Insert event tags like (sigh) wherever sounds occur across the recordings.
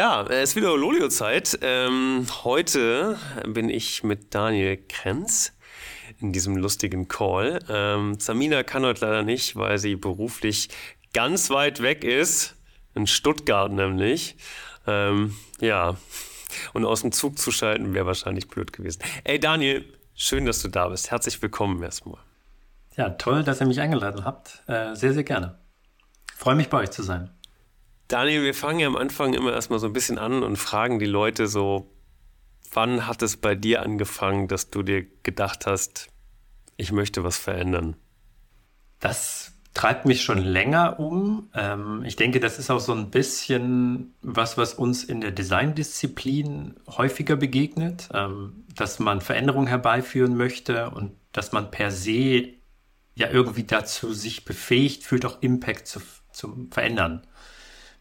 Ja, es ist wieder Lolio-Zeit. Ähm, heute bin ich mit Daniel Krenz in diesem lustigen Call. Ähm, Samina kann heute leider nicht, weil sie beruflich ganz weit weg ist. In Stuttgart nämlich. Ähm, ja, und aus dem Zug zu schalten wäre wahrscheinlich blöd gewesen. Ey Daniel, schön, dass du da bist. Herzlich willkommen erstmal. Ja, toll, dass ihr mich eingeladen habt. Äh, sehr, sehr gerne. Freue mich bei euch zu sein. Daniel, wir fangen ja am Anfang immer erstmal so ein bisschen an und fragen die Leute so, wann hat es bei dir angefangen, dass du dir gedacht hast, ich möchte was verändern? Das treibt mich schon länger um. Ähm, ich denke, das ist auch so ein bisschen was, was uns in der Designdisziplin häufiger begegnet, ähm, dass man Veränderungen herbeiführen möchte und dass man per se ja irgendwie dazu sich befähigt fühlt, auch Impact zu, zu verändern.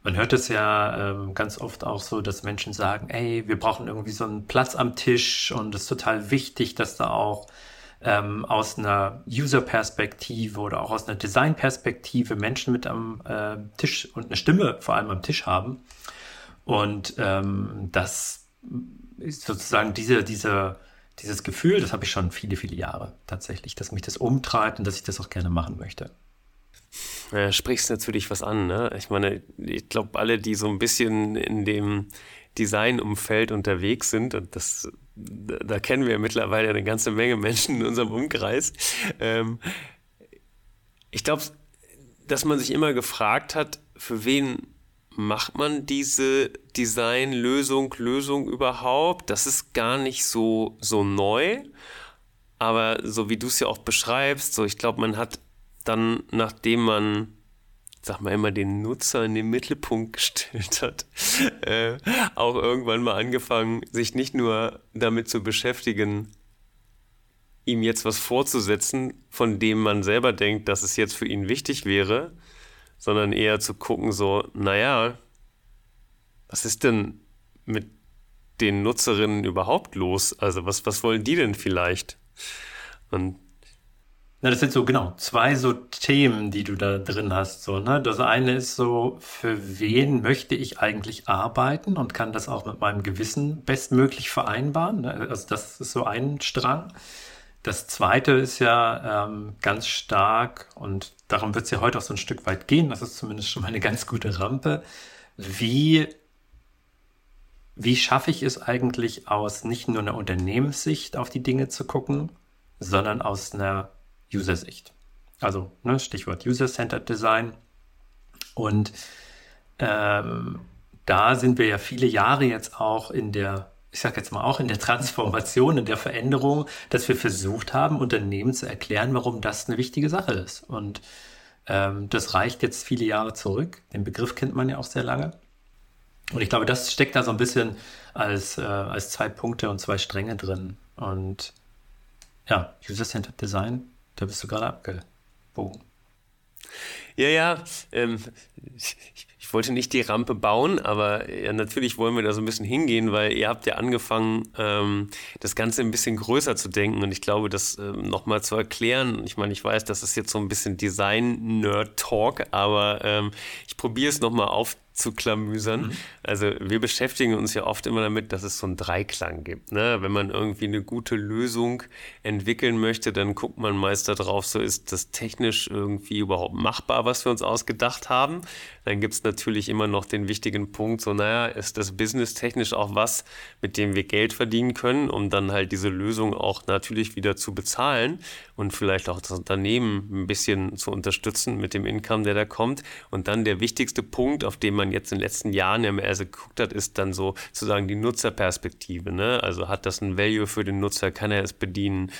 Man hört es ja ähm, ganz oft auch so, dass Menschen sagen, ey, wir brauchen irgendwie so einen Platz am Tisch und es ist total wichtig, dass da auch ähm, aus einer User-Perspektive oder auch aus einer Design-Perspektive Menschen mit am äh, Tisch und eine Stimme vor allem am Tisch haben. Und ähm, das ist sozusagen diese, diese, dieses Gefühl, das habe ich schon viele, viele Jahre tatsächlich, dass mich das umtreibt und dass ich das auch gerne machen möchte. Ja, sprichst natürlich was an. Ne? Ich meine, ich glaube, alle, die so ein bisschen in dem Designumfeld unterwegs sind, und das, da kennen wir mittlerweile eine ganze Menge Menschen in unserem Umkreis. Ähm, ich glaube, dass man sich immer gefragt hat, für wen macht man diese Designlösung, Lösung überhaupt? Das ist gar nicht so, so neu. Aber so wie du es ja auch beschreibst, so ich glaube, man hat dann, nachdem man, sag mal immer, den Nutzer in den Mittelpunkt (laughs) gestellt hat, äh, auch irgendwann mal angefangen, sich nicht nur damit zu beschäftigen, ihm jetzt was vorzusetzen, von dem man selber denkt, dass es jetzt für ihn wichtig wäre, sondern eher zu gucken, so, naja, was ist denn mit den Nutzerinnen überhaupt los? Also was, was wollen die denn vielleicht? Und na, das sind so, genau, zwei so Themen, die du da drin hast. So, ne? Das eine ist so, für wen möchte ich eigentlich arbeiten und kann das auch mit meinem Gewissen bestmöglich vereinbaren? Ne? Also das ist so ein Strang. Das zweite ist ja ähm, ganz stark, und darum wird es ja heute auch so ein Stück weit gehen, das ist zumindest schon mal eine ganz gute Rampe. Wie, wie schaffe ich es eigentlich aus nicht nur einer Unternehmenssicht auf die Dinge zu gucken, sondern aus einer User-Sicht. Also ne, Stichwort User-Centered Design. Und ähm, da sind wir ja viele Jahre jetzt auch in der, ich sage jetzt mal auch in der Transformation, in der Veränderung, dass wir versucht haben, Unternehmen zu erklären, warum das eine wichtige Sache ist. Und ähm, das reicht jetzt viele Jahre zurück. Den Begriff kennt man ja auch sehr lange. Und ich glaube, das steckt da so ein bisschen als, äh, als zwei Punkte und zwei Stränge drin. Und ja, User-Centered Design da bist du gerade abgebogen. Ja, ja. Ähm, ich, ich, wollte nicht die Rampe bauen, aber ja, natürlich wollen wir da so ein bisschen hingehen, weil ihr habt ja angefangen, ähm, das Ganze ein bisschen größer zu denken. Und ich glaube, das ähm, nochmal zu erklären. Ich meine, ich weiß, das ist jetzt so ein bisschen Design-Nerd-Talk, aber ähm, ich probiere es nochmal auf zu klamüsern. Mhm. Also wir beschäftigen uns ja oft immer damit, dass es so einen Dreiklang gibt. Ne? Wenn man irgendwie eine gute Lösung entwickeln möchte, dann guckt man meist darauf, so ist das technisch irgendwie überhaupt machbar, was wir uns ausgedacht haben. Dann gibt es natürlich immer noch den wichtigen Punkt, so naja, ist das Business technisch auch was, mit dem wir Geld verdienen können, um dann halt diese Lösung auch natürlich wieder zu bezahlen und vielleicht auch das Unternehmen ein bisschen zu unterstützen mit dem Income, der da kommt. Und dann der wichtigste Punkt, auf den man jetzt in den letzten Jahren ja mehr so geguckt hat, ist dann so sozusagen die Nutzerperspektive. Ne? Also hat das ein Value für den Nutzer, kann er es bedienen,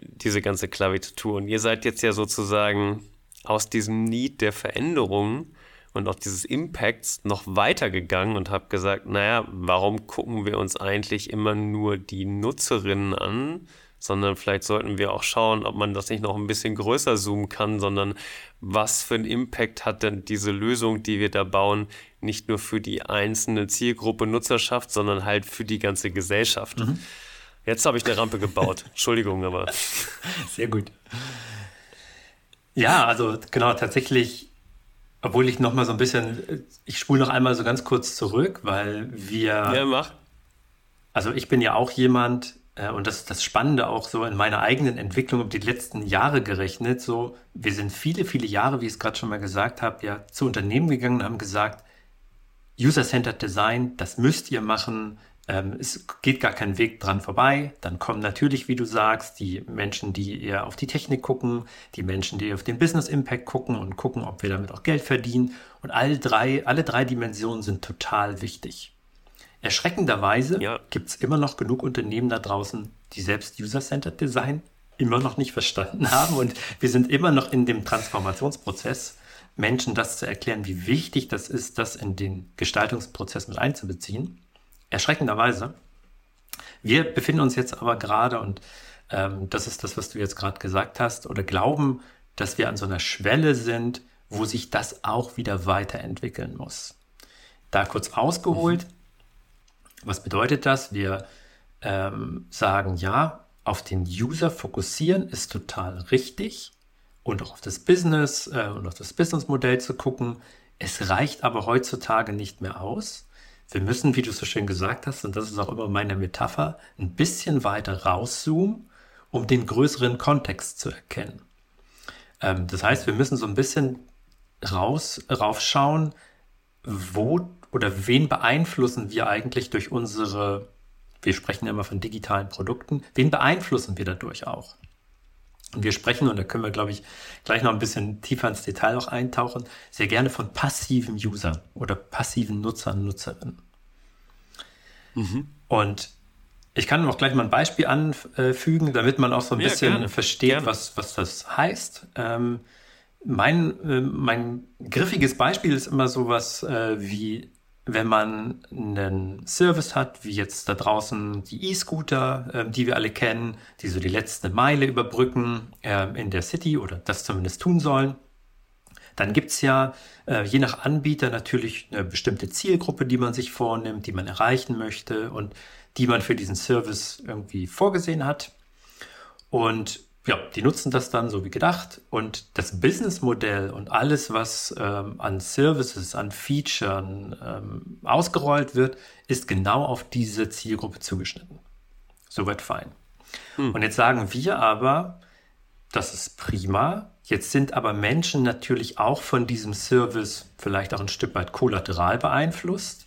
diese ganze Klaviatur. Und ihr seid jetzt ja sozusagen aus diesem Need der Veränderung und auch dieses Impacts noch weitergegangen und habt gesagt, naja, warum gucken wir uns eigentlich immer nur die Nutzerinnen an, sondern vielleicht sollten wir auch schauen, ob man das nicht noch ein bisschen größer zoomen kann, sondern was für einen Impact hat denn diese Lösung, die wir da bauen, nicht nur für die einzelne Zielgruppe Nutzerschaft, sondern halt für die ganze Gesellschaft. Mhm. Jetzt habe ich eine Rampe gebaut. (laughs) Entschuldigung, aber. Sehr gut. Ja, also genau, tatsächlich Obwohl ich noch mal so ein bisschen, ich spule noch einmal so ganz kurz zurück, weil wir. Ja, mach. Also ich bin ja auch jemand, und das ist das Spannende auch so in meiner eigenen Entwicklung über die letzten Jahre gerechnet. So, wir sind viele, viele Jahre, wie ich es gerade schon mal gesagt habe, ja zu Unternehmen gegangen und haben gesagt, User-Centered Design, das müsst ihr machen. Ähm, es geht gar kein Weg dran vorbei. Dann kommen natürlich, wie du sagst, die Menschen, die eher auf die Technik gucken, die Menschen, die auf den Business Impact gucken und gucken, ob wir damit auch Geld verdienen. Und alle drei, alle drei Dimensionen sind total wichtig. Erschreckenderweise ja. gibt es immer noch genug Unternehmen da draußen, die selbst User-Centered Design immer noch nicht verstanden haben. Und wir sind immer noch in dem Transformationsprozess, Menschen das zu erklären, wie wichtig das ist, das in den Gestaltungsprozess mit einzubeziehen erschreckenderweise. Wir befinden uns jetzt aber gerade, und ähm, das ist das, was du jetzt gerade gesagt hast, oder glauben, dass wir an so einer Schwelle sind, wo sich das auch wieder weiterentwickeln muss. Da kurz ausgeholt, mhm. Was bedeutet das? Wir ähm, sagen, ja, auf den User fokussieren ist total richtig und auch auf das Business äh, und auf das Businessmodell zu gucken. Es reicht aber heutzutage nicht mehr aus. Wir müssen, wie du so schön gesagt hast, und das ist auch immer meine Metapher, ein bisschen weiter rauszoomen, um den größeren Kontext zu erkennen. Ähm, das heißt, wir müssen so ein bisschen raus, raufschauen, wo oder wen beeinflussen wir eigentlich durch unsere, wir sprechen immer von digitalen Produkten, wen beeinflussen wir dadurch auch? Und wir sprechen, und da können wir, glaube ich, gleich noch ein bisschen tiefer ins Detail auch eintauchen, sehr gerne von passiven Usern oder passiven Nutzern, Nutzerinnen. Mhm. Und ich kann auch gleich mal ein Beispiel anfügen, damit man auch so ein ja, bisschen gerne. versteht, Was, was das heißt. Ähm, mein, äh, mein griffiges Beispiel ist immer sowas äh, wie wenn man einen Service hat, wie jetzt da draußen die E-Scooter, äh, die wir alle kennen, die so die letzte Meile überbrücken äh, in der City oder das zumindest tun sollen, dann gibt's ja äh, je nach Anbieter natürlich eine bestimmte Zielgruppe, die man sich vornimmt, die man erreichen möchte und die man für diesen Service irgendwie vorgesehen hat. Und ja, die nutzen das dann so wie gedacht und das Businessmodell und alles, was ähm, an Services, an Features ähm, ausgerollt wird, ist genau auf diese Zielgruppe zugeschnitten. Soweit fein. Hm. Und jetzt sagen wir aber, das ist prima. Jetzt sind aber Menschen natürlich auch von diesem Service vielleicht auch ein Stück weit kollateral beeinflusst,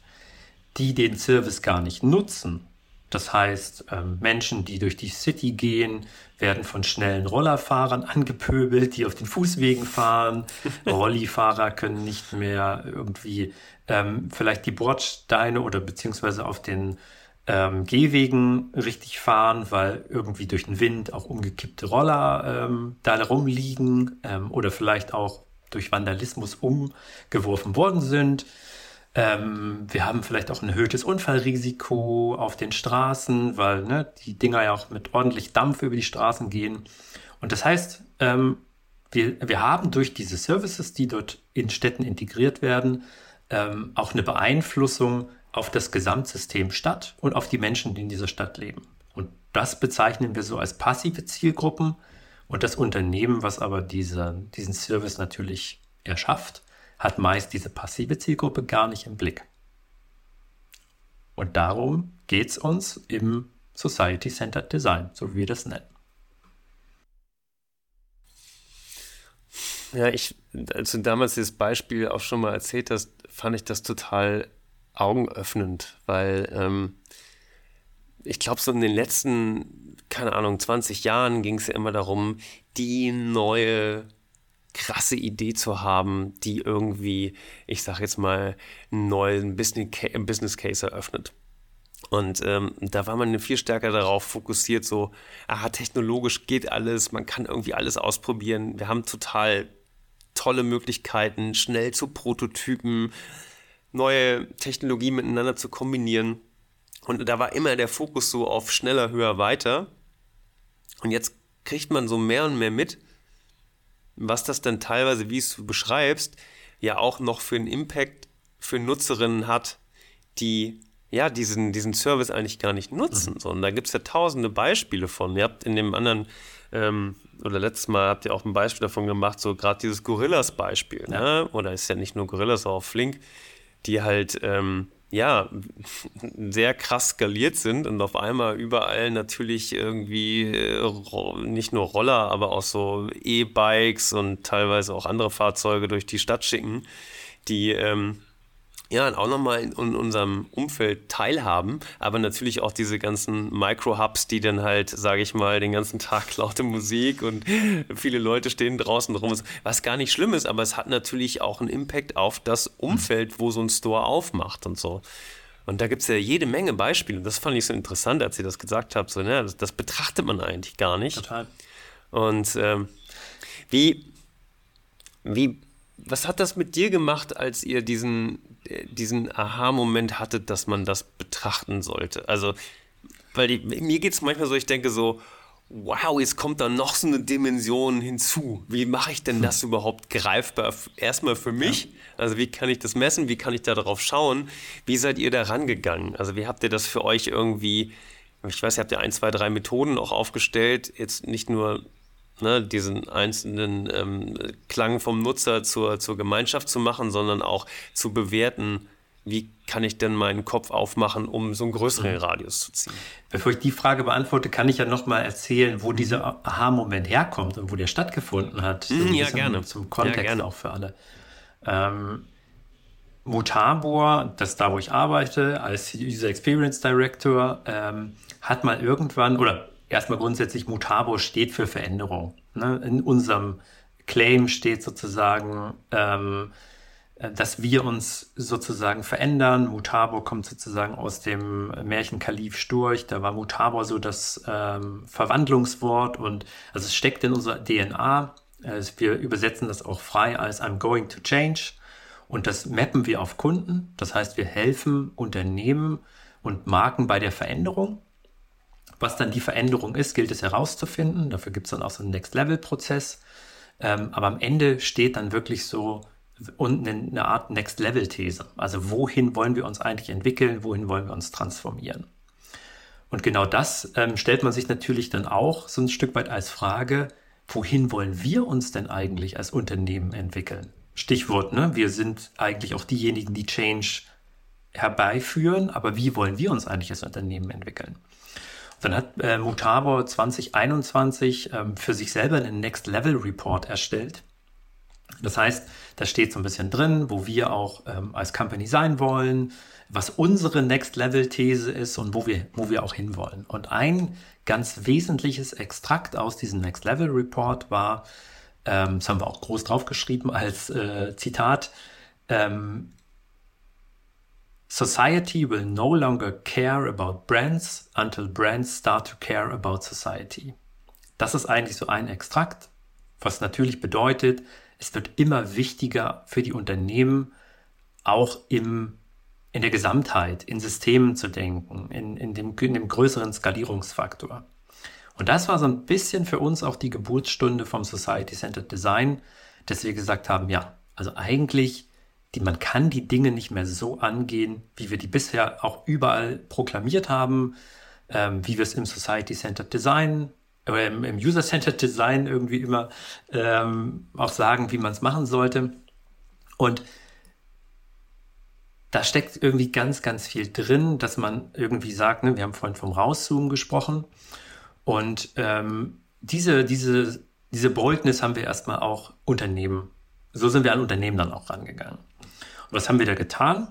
die den Service gar nicht nutzen, das heißt, ähm, Menschen, die durch die City gehen, werden von schnellen Rollerfahrern angepöbelt, die auf den Fußwegen fahren. (laughs) Rollifahrer können nicht mehr irgendwie ähm, vielleicht die Bordsteine oder beziehungsweise auf den ähm, Gehwegen richtig fahren, weil irgendwie durch den Wind auch umgekippte Roller ähm, da rumliegen ähm, oder vielleicht auch durch Vandalismus umgeworfen worden sind. Ähm, wir haben vielleicht auch ein erhöhtes Unfallrisiko auf den Straßen, weil ne, die Dinger ja auch mit ordentlich Dampf über die Straßen gehen. Und das heißt, ähm, wir, wir haben durch diese Services, die dort in Städten integriert werden, ähm, auch eine Beeinflussung auf das Gesamtsystem Stadt und auf die Menschen, die in dieser Stadt leben. Und das bezeichnen wir so als passive Zielgruppen. Und das Unternehmen, was aber diese, diesen Service natürlich erschafft, hat meist diese passive Zielgruppe gar nicht im Blick. Und darum geht es uns im Society-Centered Design, so wie wir das nennen. Ja, ich, als du damals dieses Beispiel auch schon mal erzählt hast, fand ich das total augenöffnend, weil ähm, ich glaube, so in den letzten, keine Ahnung, 20 Jahren ging es ja immer darum, die neue krasse Idee zu haben, die irgendwie, ich sag jetzt mal, einen neuen Business Case eröffnet. Und ähm, da war man viel stärker darauf fokussiert, so, aha, technologisch geht alles, man kann irgendwie alles ausprobieren. Wir haben total tolle Möglichkeiten, schnell zu Prototypen, neue Technologien miteinander zu kombinieren. Und da war immer der Fokus so auf schneller, höher, weiter. Und jetzt kriegt man so mehr und mehr mit, was das dann teilweise, wie es du beschreibst, ja auch noch für einen Impact für Nutzerinnen hat, die ja, diesen, diesen Service eigentlich gar nicht nutzen. Mhm. So, und da gibt es ja tausende Beispiele von. Ihr habt in dem anderen, ähm, oder letztes Mal habt ihr auch ein Beispiel davon gemacht, so gerade dieses Gorillas-Beispiel, ja. ne? oder ist ja nicht nur Gorillas, sondern auch Flink, die halt, ähm, ja, (laughs) sehr krass skaliert sind und auf einmal überall natürlich irgendwie äh, nicht nur Roller, aber auch so E-Bikes und teilweise auch andere Fahrzeuge durch die Stadt schicken, die ähm, ja, auch nochmal in, in, unserem Umfeld teilhaben, aber natürlich auch diese ganzen Micro-Hubs, die dann halt, sage ich mal, den ganzen Tag (laughs) laute Musik und viele Leute stehen draußen rum, was gar nicht schlimm ist, aber es hat natürlich auch einen Impact auf das Umfeld, wo so ein Store aufmacht und so. Und da gibt es ja jede Menge Beispiele. Das fand ich so interessant, als ihr das gesagt habt. So, ne, das, das betrachtet man eigentlich gar nicht. Total. Und ähm, wie, wie, was hat das mit dir gemacht, als ihr diesen, diesen Aha-Moment hattet, dass man das betrachten sollte? Also, weil die, mir geht es manchmal so, ich denke so, wow, jetzt kommt da noch so eine Dimension hinzu. Wie mache ich denn das (laughs) überhaupt greifbar? Erstmal für mich, also wie kann ich das messen? Wie kann ich da drauf schauen? Wie seid ihr da rangegangen? Also wie habt ihr das für euch irgendwie, ich weiß, ihr habt ja ein, zwei, drei Methoden auch aufgestellt, jetzt nicht nur ne, diesen einzelnen ähm, Klang vom Nutzer zur, zur Gemeinschaft zu machen, sondern auch zu bewerten, wie kann ich denn meinen Kopf aufmachen, um so einen größeren mhm. Radius zu ziehen? Bevor ich die Frage beantworte, kann ich ja nochmal erzählen, wo dieser Aha-Moment herkommt und wo der stattgefunden hat. Mhm, ja, gerne. Zum Kontext ja, gerne. auch für alle. Ähm, Mutabor, das ist da, wo ich arbeite, als User Experience Director, ähm, hat mal irgendwann, oder erstmal grundsätzlich Mutabo steht für Veränderung. Ne? In unserem Claim steht sozusagen, ähm, dass wir uns sozusagen verändern. Mutabo kommt sozusagen aus dem Märchen Kalif Sturch. Da war Mutabo so das ähm, Verwandlungswort und also es steckt in unserer DNA. Also wir übersetzen das auch frei als I'm going to change und das mappen wir auf Kunden. Das heißt, wir helfen Unternehmen und Marken bei der Veränderung. Was dann die Veränderung ist, gilt es herauszufinden. Dafür gibt es dann auch so einen Next-Level-Prozess. Ähm, aber am Ende steht dann wirklich so und eine Art Next-Level-These. Also wohin wollen wir uns eigentlich entwickeln, wohin wollen wir uns transformieren? Und genau das ähm, stellt man sich natürlich dann auch so ein Stück weit als Frage, wohin wollen wir uns denn eigentlich als Unternehmen entwickeln? Stichwort, ne? wir sind eigentlich auch diejenigen, die Change herbeiführen, aber wie wollen wir uns eigentlich als Unternehmen entwickeln? Dann hat äh, Mutabo 2021 ähm, für sich selber einen Next Level Report erstellt. Das heißt, da steht so ein bisschen drin, wo wir auch ähm, als Company sein wollen, was unsere Next Level These ist und wo wir, wo wir auch hinwollen. Und ein ganz wesentliches Extrakt aus diesem Next Level Report war, ähm, das haben wir auch groß draufgeschrieben als äh, Zitat, ähm, Society will no longer care about brands until brands start to care about society. Das ist eigentlich so ein Extrakt, was natürlich bedeutet, es wird immer wichtiger für die Unternehmen, auch im, in der Gesamtheit, in Systemen zu denken, in, in, dem, in dem größeren Skalierungsfaktor. Und das war so ein bisschen für uns auch die Geburtsstunde vom Society-Centered Design, dass wir gesagt haben, ja, also eigentlich die, man kann die Dinge nicht mehr so angehen, wie wir die bisher auch überall proklamiert haben, ähm, wie wir es im Society-Centered Design oder im, im User-Centered Design irgendwie immer ähm, auch sagen, wie man es machen sollte. Und da steckt irgendwie ganz, ganz viel drin, dass man irgendwie sagt, ne, wir haben vorhin vom Rauszoomen gesprochen. Und ähm, diese, diese, diese Boldness haben wir erstmal auch Unternehmen. So sind wir an Unternehmen dann auch rangegangen. Was haben wir da getan?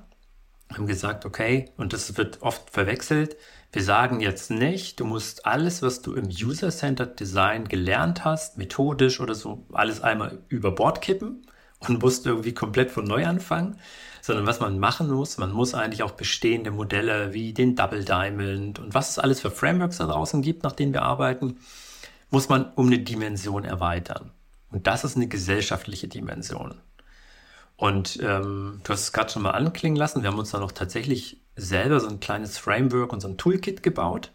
Wir haben gesagt, okay, und das wird oft verwechselt. Wir sagen jetzt nicht, du musst alles, was du im User-Centered Design gelernt hast, methodisch oder so, alles einmal über Bord kippen und musst irgendwie komplett von neu anfangen, sondern was man machen muss, man muss eigentlich auch bestehende Modelle wie den Double Diamond und was es alles für Frameworks da draußen gibt, nach denen wir arbeiten, muss man um eine Dimension erweitern. Und das ist eine gesellschaftliche Dimension. Und ähm, du hast es gerade schon mal anklingen lassen. Wir haben uns dann auch tatsächlich selber so ein kleines Framework und so ein Toolkit gebaut,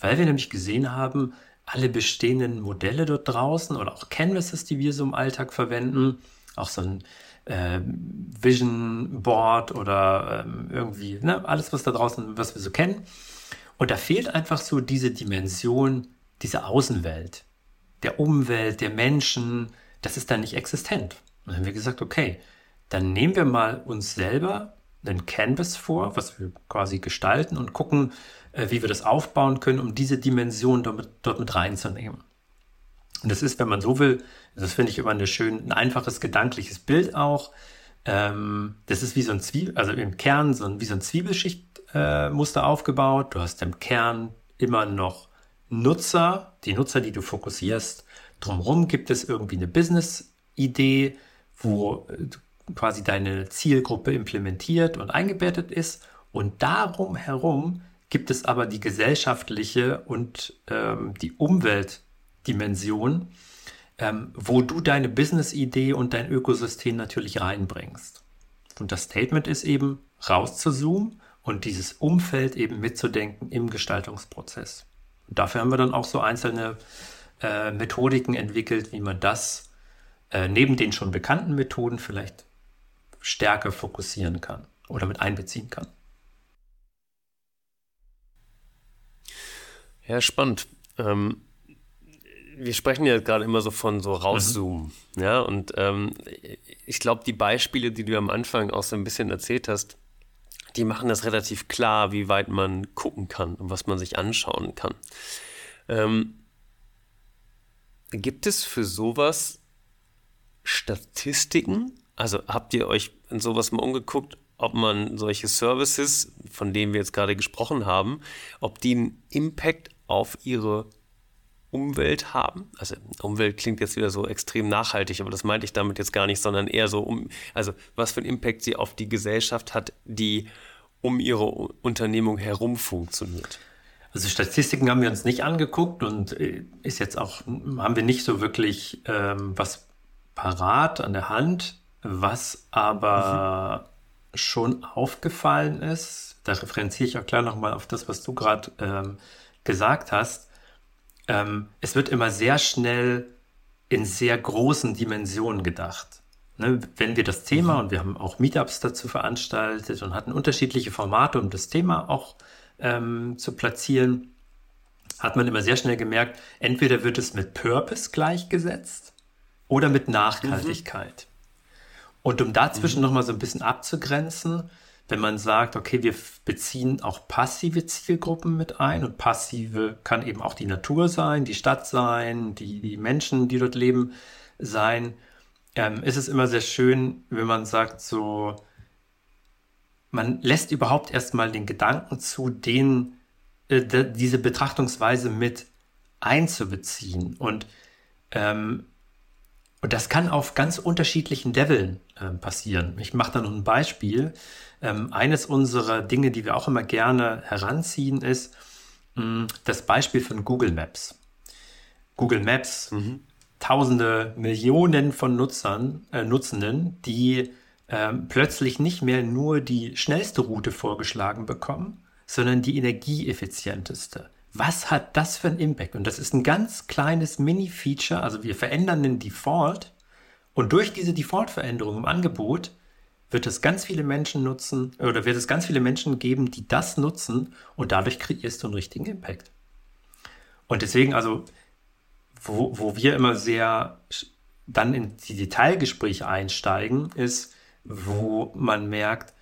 weil wir nämlich gesehen haben, alle bestehenden Modelle dort draußen oder auch Canvases, die wir so im Alltag verwenden, auch so ein äh, Vision Board oder ähm, irgendwie, ne, alles, was da draußen, was wir so kennen. Und da fehlt einfach so diese Dimension, diese Außenwelt, der Umwelt, der Menschen, das ist dann nicht existent. Und dann haben wir gesagt, okay, dann nehmen wir mal uns selber einen Canvas vor, was wir quasi gestalten und gucken, äh, wie wir das aufbauen können, um diese Dimension dort, dort mit reinzunehmen. Und das ist, wenn man so will, das finde ich immer eine schön, ein einfaches gedankliches Bild auch. Ähm, das ist wie so ein Zwiebel, also im Kern so ein, wie so ein Zwiebelschichtmuster äh, aufgebaut. Du hast im Kern immer noch Nutzer, die Nutzer, die du fokussierst. Drumherum gibt es irgendwie eine Business-Idee, wo äh, quasi deine Zielgruppe implementiert und eingebettet ist. Und darum herum gibt es aber die gesellschaftliche und ähm, die Umweltdimension, ähm, wo du deine Business-Idee und dein Ökosystem natürlich reinbringst. Und das Statement ist eben, rauszuzoomen und dieses Umfeld eben mitzudenken im Gestaltungsprozess. Und dafür haben wir dann auch so einzelne äh, Methodiken entwickelt, wie man das äh, neben den schon bekannten Methoden vielleicht stärker fokussieren kann oder mit einbeziehen kann. Ja, spannend. Ähm, wir sprechen ja gerade immer so von so rauszoomen. Mhm. Ja, und ähm, ich glaube, die Beispiele, die du am Anfang auch so ein bisschen erzählt hast, die machen das relativ klar, wie weit man gucken kann und was man sich anschauen kann. Ähm, gibt es für sowas Statistiken? Also habt ihr euch in sowas mal umgeguckt, ob man solche Services, von denen wir jetzt gerade gesprochen haben, ob die einen Impact auf ihre Umwelt haben. Also Umwelt klingt jetzt wieder so extrem nachhaltig, aber das meinte ich damit jetzt gar nicht, sondern eher so um, also was für einen Impact sie auf die Gesellschaft hat, die um ihre Unternehmung herum funktioniert. Also Statistiken haben wir uns nicht angeguckt und äh, ist jetzt auch, haben wir nicht so wirklich ähm, was parat an der Hand, was aber mhm. schon aufgefallen ist. Da referenziere ich auch klar nochmal auf das, was du gerade ähm, gesagt hast ähm, es wird immer sehr schnell in sehr großen Dimensionen gedacht. Ne, wenn wir das Thema, mhm. und wir haben auch Meetups dazu veranstaltet und hatten unterschiedliche Formate, um das Thema auch ähm, zu platzieren, hat man immer sehr schnell gemerkt, entweder wird es mit Purpose gleichgesetzt oder mit Nachhaltigkeit. Mhm. Und um dazwischen mhm. nochmal so ein bisschen abzugrenzen, wenn man sagt, okay, wir beziehen auch passive Zielgruppen mit ein und passive kann eben auch die Natur sein, die Stadt sein, die, die Menschen, die dort leben, sein, ähm, ist es immer sehr schön, wenn man sagt, so, man lässt überhaupt erstmal den Gedanken zu, den, äh, diese Betrachtungsweise mit einzubeziehen. Und, ähm, und das kann auf ganz unterschiedlichen Leveln äh, passieren. Ich mache da noch ein Beispiel. Ähm, eines unserer Dinge, die wir auch immer gerne heranziehen, ist mh, mm, das Beispiel von Google Maps. Google Maps, mhm. tausende, Millionen von Nutzern, äh, Nutzenden, die äh, plötzlich nicht mehr nur die schnellste Route vorgeschlagen bekommen, sondern die energieeffizienteste. Was hat das für einen Impact? Und das ist ein ganz kleines Mini-Feature. Also wir verändern den Default und durch diese Default-Veränderung im Angebot wird es ganz viele Menschen nutzen oder wird es ganz viele Menschen geben, die das nutzen und dadurch kreierst du einen richtigen Impact. Und deswegen, also, wo, wo wir immer sehr dann in die Detailgespräche einsteigen, ist, wo man merkt,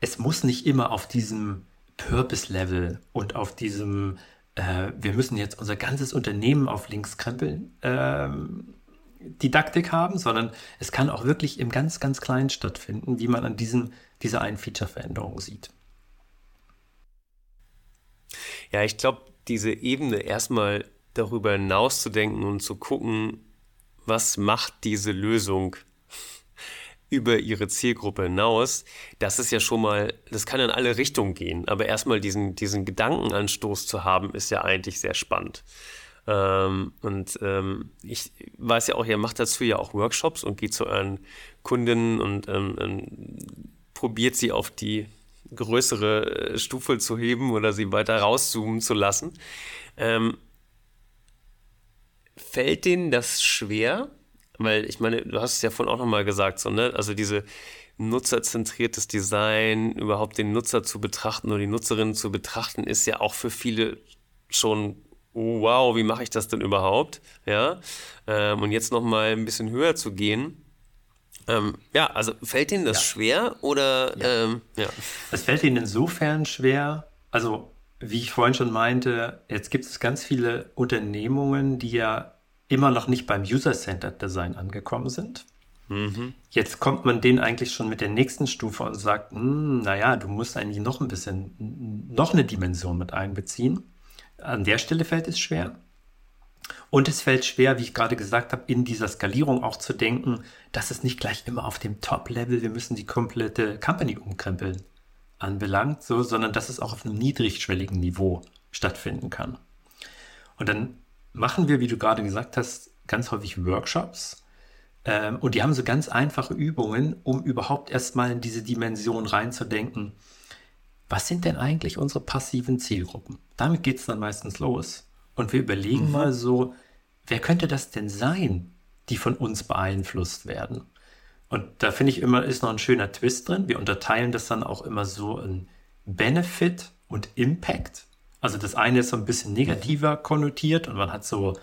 es muss nicht immer auf diesem Purpose-Level und auf diesem, äh, wir müssen jetzt unser ganzes Unternehmen auf links krempeln, ähm, Didaktik haben, sondern es kann auch wirklich im ganz, ganz Kleinen stattfinden, wie man an diesem, dieser einen Feature-Veränderung sieht. Ja, ich glaube, diese Ebene erstmal darüber hinaus zu denken und zu gucken, was macht diese Lösung über ihre Zielgruppe hinaus, das ist ja schon mal, das kann in alle Richtungen gehen, aber erstmal diesen, diesen Gedankenanstoß zu haben, ist ja eigentlich sehr spannend. Ähm, und ähm, ich weiß ja auch, ihr macht dazu ja auch Workshops und geht zu euren Kundinnen und ähm, ähm, probiert sie auf die größere äh, Stufe zu heben oder sie weiter rauszoomen zu lassen. Ähm, fällt denen das schwer, weil ich meine, du hast es ja vorhin auch nochmal gesagt, so, ne? Also diese nutzerzentriertes Design, überhaupt den Nutzer zu betrachten oder die Nutzerin zu betrachten, ist ja auch für viele schon, oh, wow, wie mache ich das denn überhaupt? Ja. Ähm, und jetzt nochmal ein bisschen höher zu gehen. Ähm, ja, also fällt Ihnen das ja. schwer oder ja. Ähm, ja? Es fällt Ihnen insofern schwer, also wie ich vorhin schon meinte, jetzt gibt es ganz viele Unternehmungen, die ja immer noch nicht beim User-Centered Design angekommen sind. Mhm. Jetzt kommt man denen eigentlich schon mit der nächsten Stufe und sagt, hm, naja, du musst eigentlich noch ein bisschen, noch eine Dimension mit einbeziehen. An der Stelle fällt es schwer. Und es fällt schwer, wie ich gerade gesagt habe, in dieser Skalierung auch zu denken, dass es nicht gleich immer auf dem Top-Level, wir müssen die komplette Company umkrempeln, anbelangt, so, sondern dass es auch auf einem niedrigschwelligen Niveau stattfinden kann. Und dann machen wir, wie du gerade gesagt hast, ganz häufig Workshops. Ähm, und die haben so ganz einfache Übungen, um überhaupt erstmal in diese Dimension reinzudenken. Was sind denn eigentlich unsere passiven Zielgruppen? Damit geht es dann meistens los. Und wir überlegen mhm. mal so, wer könnte das denn sein, die von uns beeinflusst werden? Und da finde ich immer, ist noch ein schöner Twist drin. Wir unterteilen das dann auch immer so in Benefit und Impact. Also das eine ist so ein bisschen negativer konnotiert und man hat so,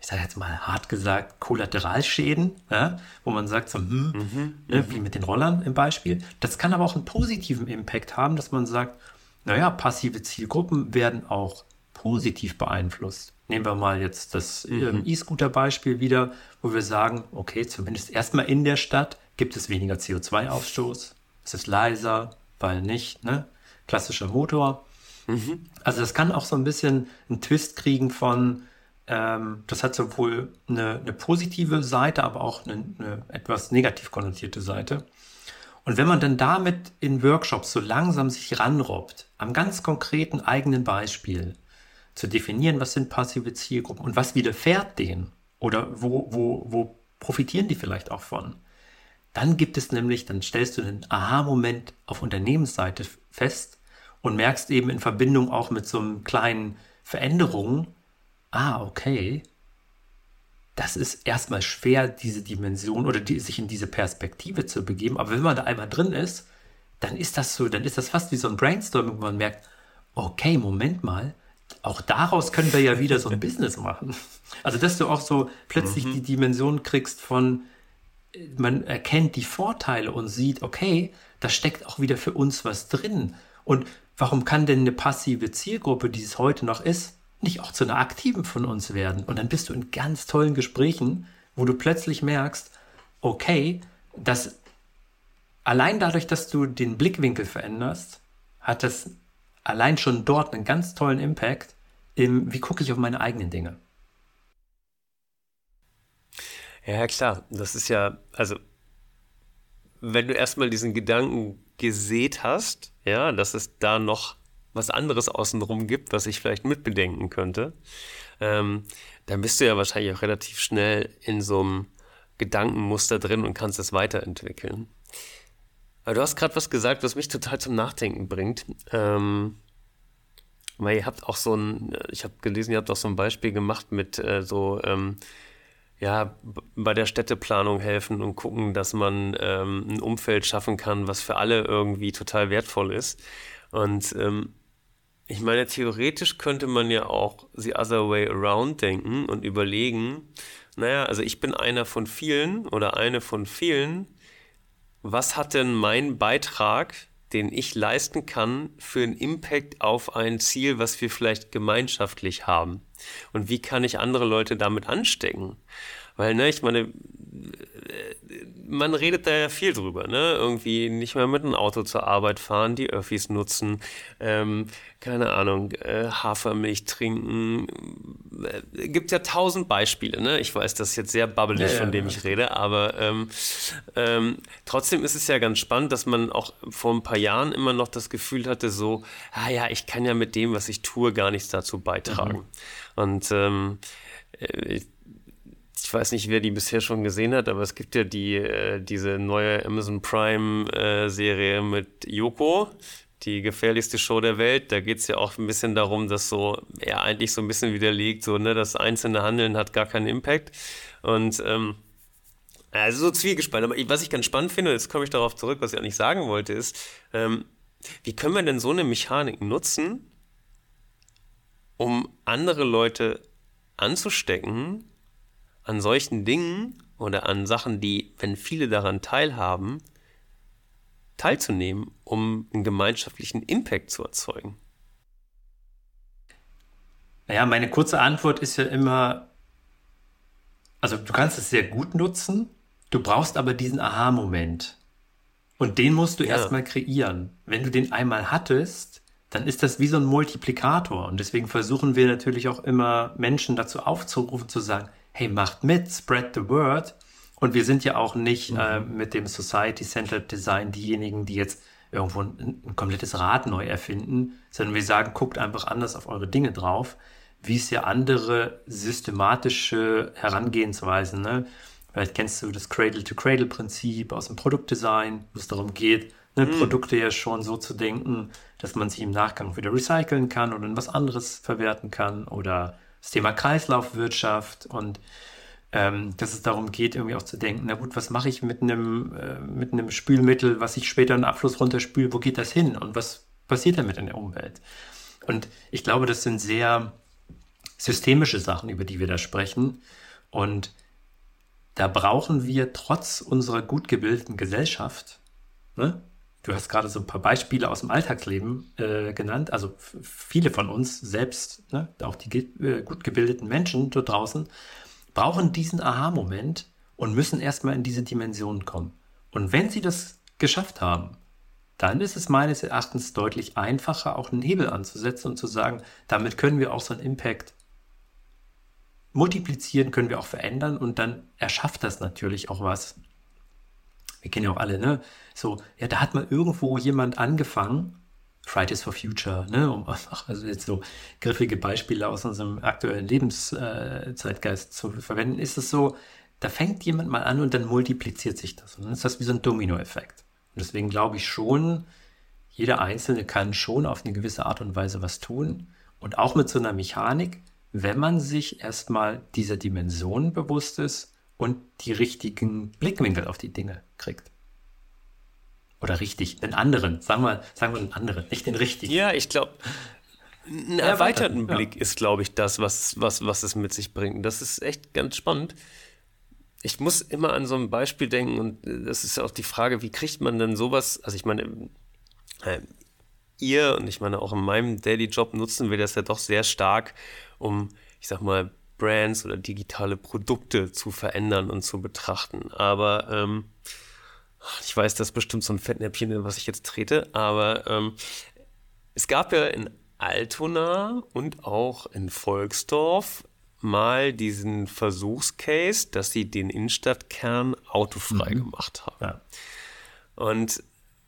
ich sage jetzt mal hart gesagt, Kollateralschäden, ja, wo man sagt so, hm, mhm, ne, wie mit den Rollern im Beispiel. Das kann aber auch einen positiven Impact haben, dass man sagt, naja, passive Zielgruppen werden auch positiv beeinflusst. Nehmen wir mal jetzt das mhm. Ähm, E-Scooter-Beispiel wieder, wo wir sagen, okay, zumindest erstmal in der Stadt gibt es weniger CO2-Ausstoß, es ist leiser, weil nicht, ne? Klassischer Motor. Mhm. Also das kann auch so ein bisschen einen Twist kriegen von, ähm, das hat sowohl eine, eine, positive Seite, aber auch eine, eine etwas negativ konnotierte Seite. Und wenn man dann damit in Workshops so langsam sich ranrobbt, am ganz konkreten eigenen Beispiel, zu definieren, was sind passive Zielgruppen und was widerfährt denen oder wo, wo, wo profitieren die vielleicht auch von. Dann gibt es nämlich, dann stellst du einen Aha-Moment auf Unternehmensseite fest und merkst eben in Verbindung auch mit so einem kleinen Veränderungen, ah, okay, das ist erstmal schwer, diese Dimension oder die, sich in diese Perspektive zu begeben. Aber wenn man da einmal drin ist, dann ist das so, dann ist das fast wie so ein Brainstorming, wo man merkt, okay, Moment mal, auch daraus können wir ja wieder so ein (laughs) Business machen. Also, dass du auch so plötzlich mhm. die Dimension kriegst von, man erkennt die Vorteile und sieht, okay, da steckt auch wieder für uns was drin. Und warum kann denn eine passive Zielgruppe, die es heute noch ist, nicht auch zu einer aktiven von uns werden? Und dann bist du in ganz tollen Gesprächen, wo du plötzlich merkst, okay, dass allein dadurch, dass du den Blickwinkel veränderst, hat das allein schon dort einen ganz tollen Impact im, wie gucke ich auf meine eigenen Dinge. Ja, klar. Das ist ja, also, wenn du erstmal diesen Gedanken gesät hast, ja, dass es da noch was anderes außenrum gibt, was ich vielleicht mitbedenken könnte, ähm, dann bist du ja wahrscheinlich auch relativ schnell in so einem Gedankenmuster drin und kannst es weiterentwickeln. Aber du hast gerade was gesagt, was mich total zum Nachdenken bringt. Ähm, weil ihr habt auch so ein, ich habe gelesen, ihr habt auch so ein Beispiel gemacht mit äh, so, ähm, ja, bei der Städteplanung helfen und gucken, dass man ähm, ein Umfeld schaffen kann, was für alle irgendwie total wertvoll ist. Und ähm, ich meine, theoretisch könnte man ja auch the other way around denken und überlegen, naja, also ich bin einer von vielen oder eine von vielen, was hat denn mein Beitrag, den ich leisten kann, für einen Impact auf ein Ziel, was wir vielleicht gemeinschaftlich haben? Und wie kann ich andere Leute damit anstecken? Weil, ne, ich meine, man redet da ja viel drüber, ne? Irgendwie nicht mehr mit dem Auto zur Arbeit fahren, die Öffis nutzen, ähm, keine Ahnung, äh, Hafermilch trinken. Äh, gibt ja tausend Beispiele, ne? Ich weiß, das ist jetzt sehr babbelig, ja, von dem ja. ich rede, aber ähm, ähm, trotzdem ist es ja ganz spannend, dass man auch vor ein paar Jahren immer noch das Gefühl hatte, so, ah ja, ich kann ja mit dem, was ich tue, gar nichts dazu beitragen. Mhm. Und ähm, äh, ich weiß nicht, wer die bisher schon gesehen hat, aber es gibt ja die, äh, diese neue Amazon Prime-Serie äh, mit Yoko, die gefährlichste Show der Welt. Da geht es ja auch ein bisschen darum, dass so er eigentlich so ein bisschen widerlegt, so, ne, das einzelne Handeln hat gar keinen Impact. Und ähm, Also so zwiegespannt. Aber was ich ganz spannend finde, jetzt komme ich darauf zurück, was ich eigentlich sagen wollte, ist, ähm, wie können wir denn so eine Mechanik nutzen, um andere Leute anzustecken an solchen Dingen oder an Sachen, die, wenn viele daran teilhaben, teilzunehmen, um einen gemeinschaftlichen Impact zu erzeugen? Naja, meine kurze Antwort ist ja immer, also du kannst es sehr gut nutzen, du brauchst aber diesen Aha-Moment. Und den musst du ja. erstmal kreieren. Wenn du den einmal hattest, dann ist das wie so ein Multiplikator. Und deswegen versuchen wir natürlich auch immer Menschen dazu aufzurufen, zu sagen, hey, macht mit, spread the word. Und wir sind ja auch nicht mhm. äh, mit dem Society-Centered Design diejenigen, die jetzt irgendwo ein, ein, komplettes Rad neu erfinden, sondern wir sagen, guckt einfach anders auf eure Dinge drauf, wie es ja andere systematische Herangehensweisen, ne? Vielleicht kennst du das Cradle-to-Cradle-Prinzip aus dem Produktdesign, wo es darum geht, ne, mhm. Produkte ja schon so zu denken, dass man sie im Nachgang wieder recyceln kann oder in was anderes verwerten kann oder das Thema Kreislaufwirtschaft und ähm, dass es darum geht, irgendwie auch zu denken, na gut, was mache ich mit einem, äh, mit einem Spülmittel, was ich später in Abfluss runterspüle, wo geht das hin und was passiert damit in der Umwelt? Und ich glaube, das sind sehr systemische Sachen, über die wir da sprechen. Und da brauchen wir trotz unserer gut gebildeten Gesellschaft, ne, Du hast gerade so ein paar Beispiele aus dem Alltagsleben äh, genannt. Also viele von uns selbst, ne, auch die äh, gut gebildeten Menschen dort draußen, brauchen diesen Aha-Moment und müssen erstmal in diese Dimension kommen. Und wenn sie das geschafft haben, dann ist es meines Erachtens deutlich einfacher, auch einen Hebel anzusetzen und zu sagen, damit können wir auch so einen Impact multiplizieren, können wir auch verändern und dann erschafft das natürlich auch was, wir kennen ja auch alle, ne? So, ja, da hat mal irgendwo jemand angefangen, Fridays for Future, ne? Um einfach, also jetzt so griffige Beispiele aus unserem aktuellen Lebenszeitgeist äh, zu verwenden, ist es so, da fängt jemand mal an und dann multipliziert sich das. Und dann ist das wie so ein Dominoeffekt. Und deswegen glaube ich schon, jeder Einzelne kann schon auf eine gewisse Art und Weise was tun. Und auch mit so einer Mechanik, wenn man sich erstmal dieser Dimension bewusst ist und die richtigen Blickwinkel auf die Dinge kriegt. Oder richtig, den anderen, sagen wir, sagen wir den anderen, nicht den richtigen. Ja, ich glaube, einen erweiterten ja. Blick ist, glaube ich, das, was, was, was es mit sich bringt. Das ist echt ganz spannend. Ich muss immer an so ein Beispiel denken und das ist ja auch die Frage, wie kriegt man denn sowas, also ich meine, äh, ihr und ich meine auch in meinem Daily Job nutzen wir das ja doch sehr stark, um, ich sag mal, Brands oder digitale Produkte zu verändern und zu betrachten. Aber ähm, ich weiß, das ist bestimmt so ein Fettnäpfchen, in was ich jetzt trete, aber ähm, es gab ja in Altona und auch in Volksdorf mal diesen Versuchscase, dass sie den Innenstadtkern autofrei mhm. gemacht haben. Ja. Und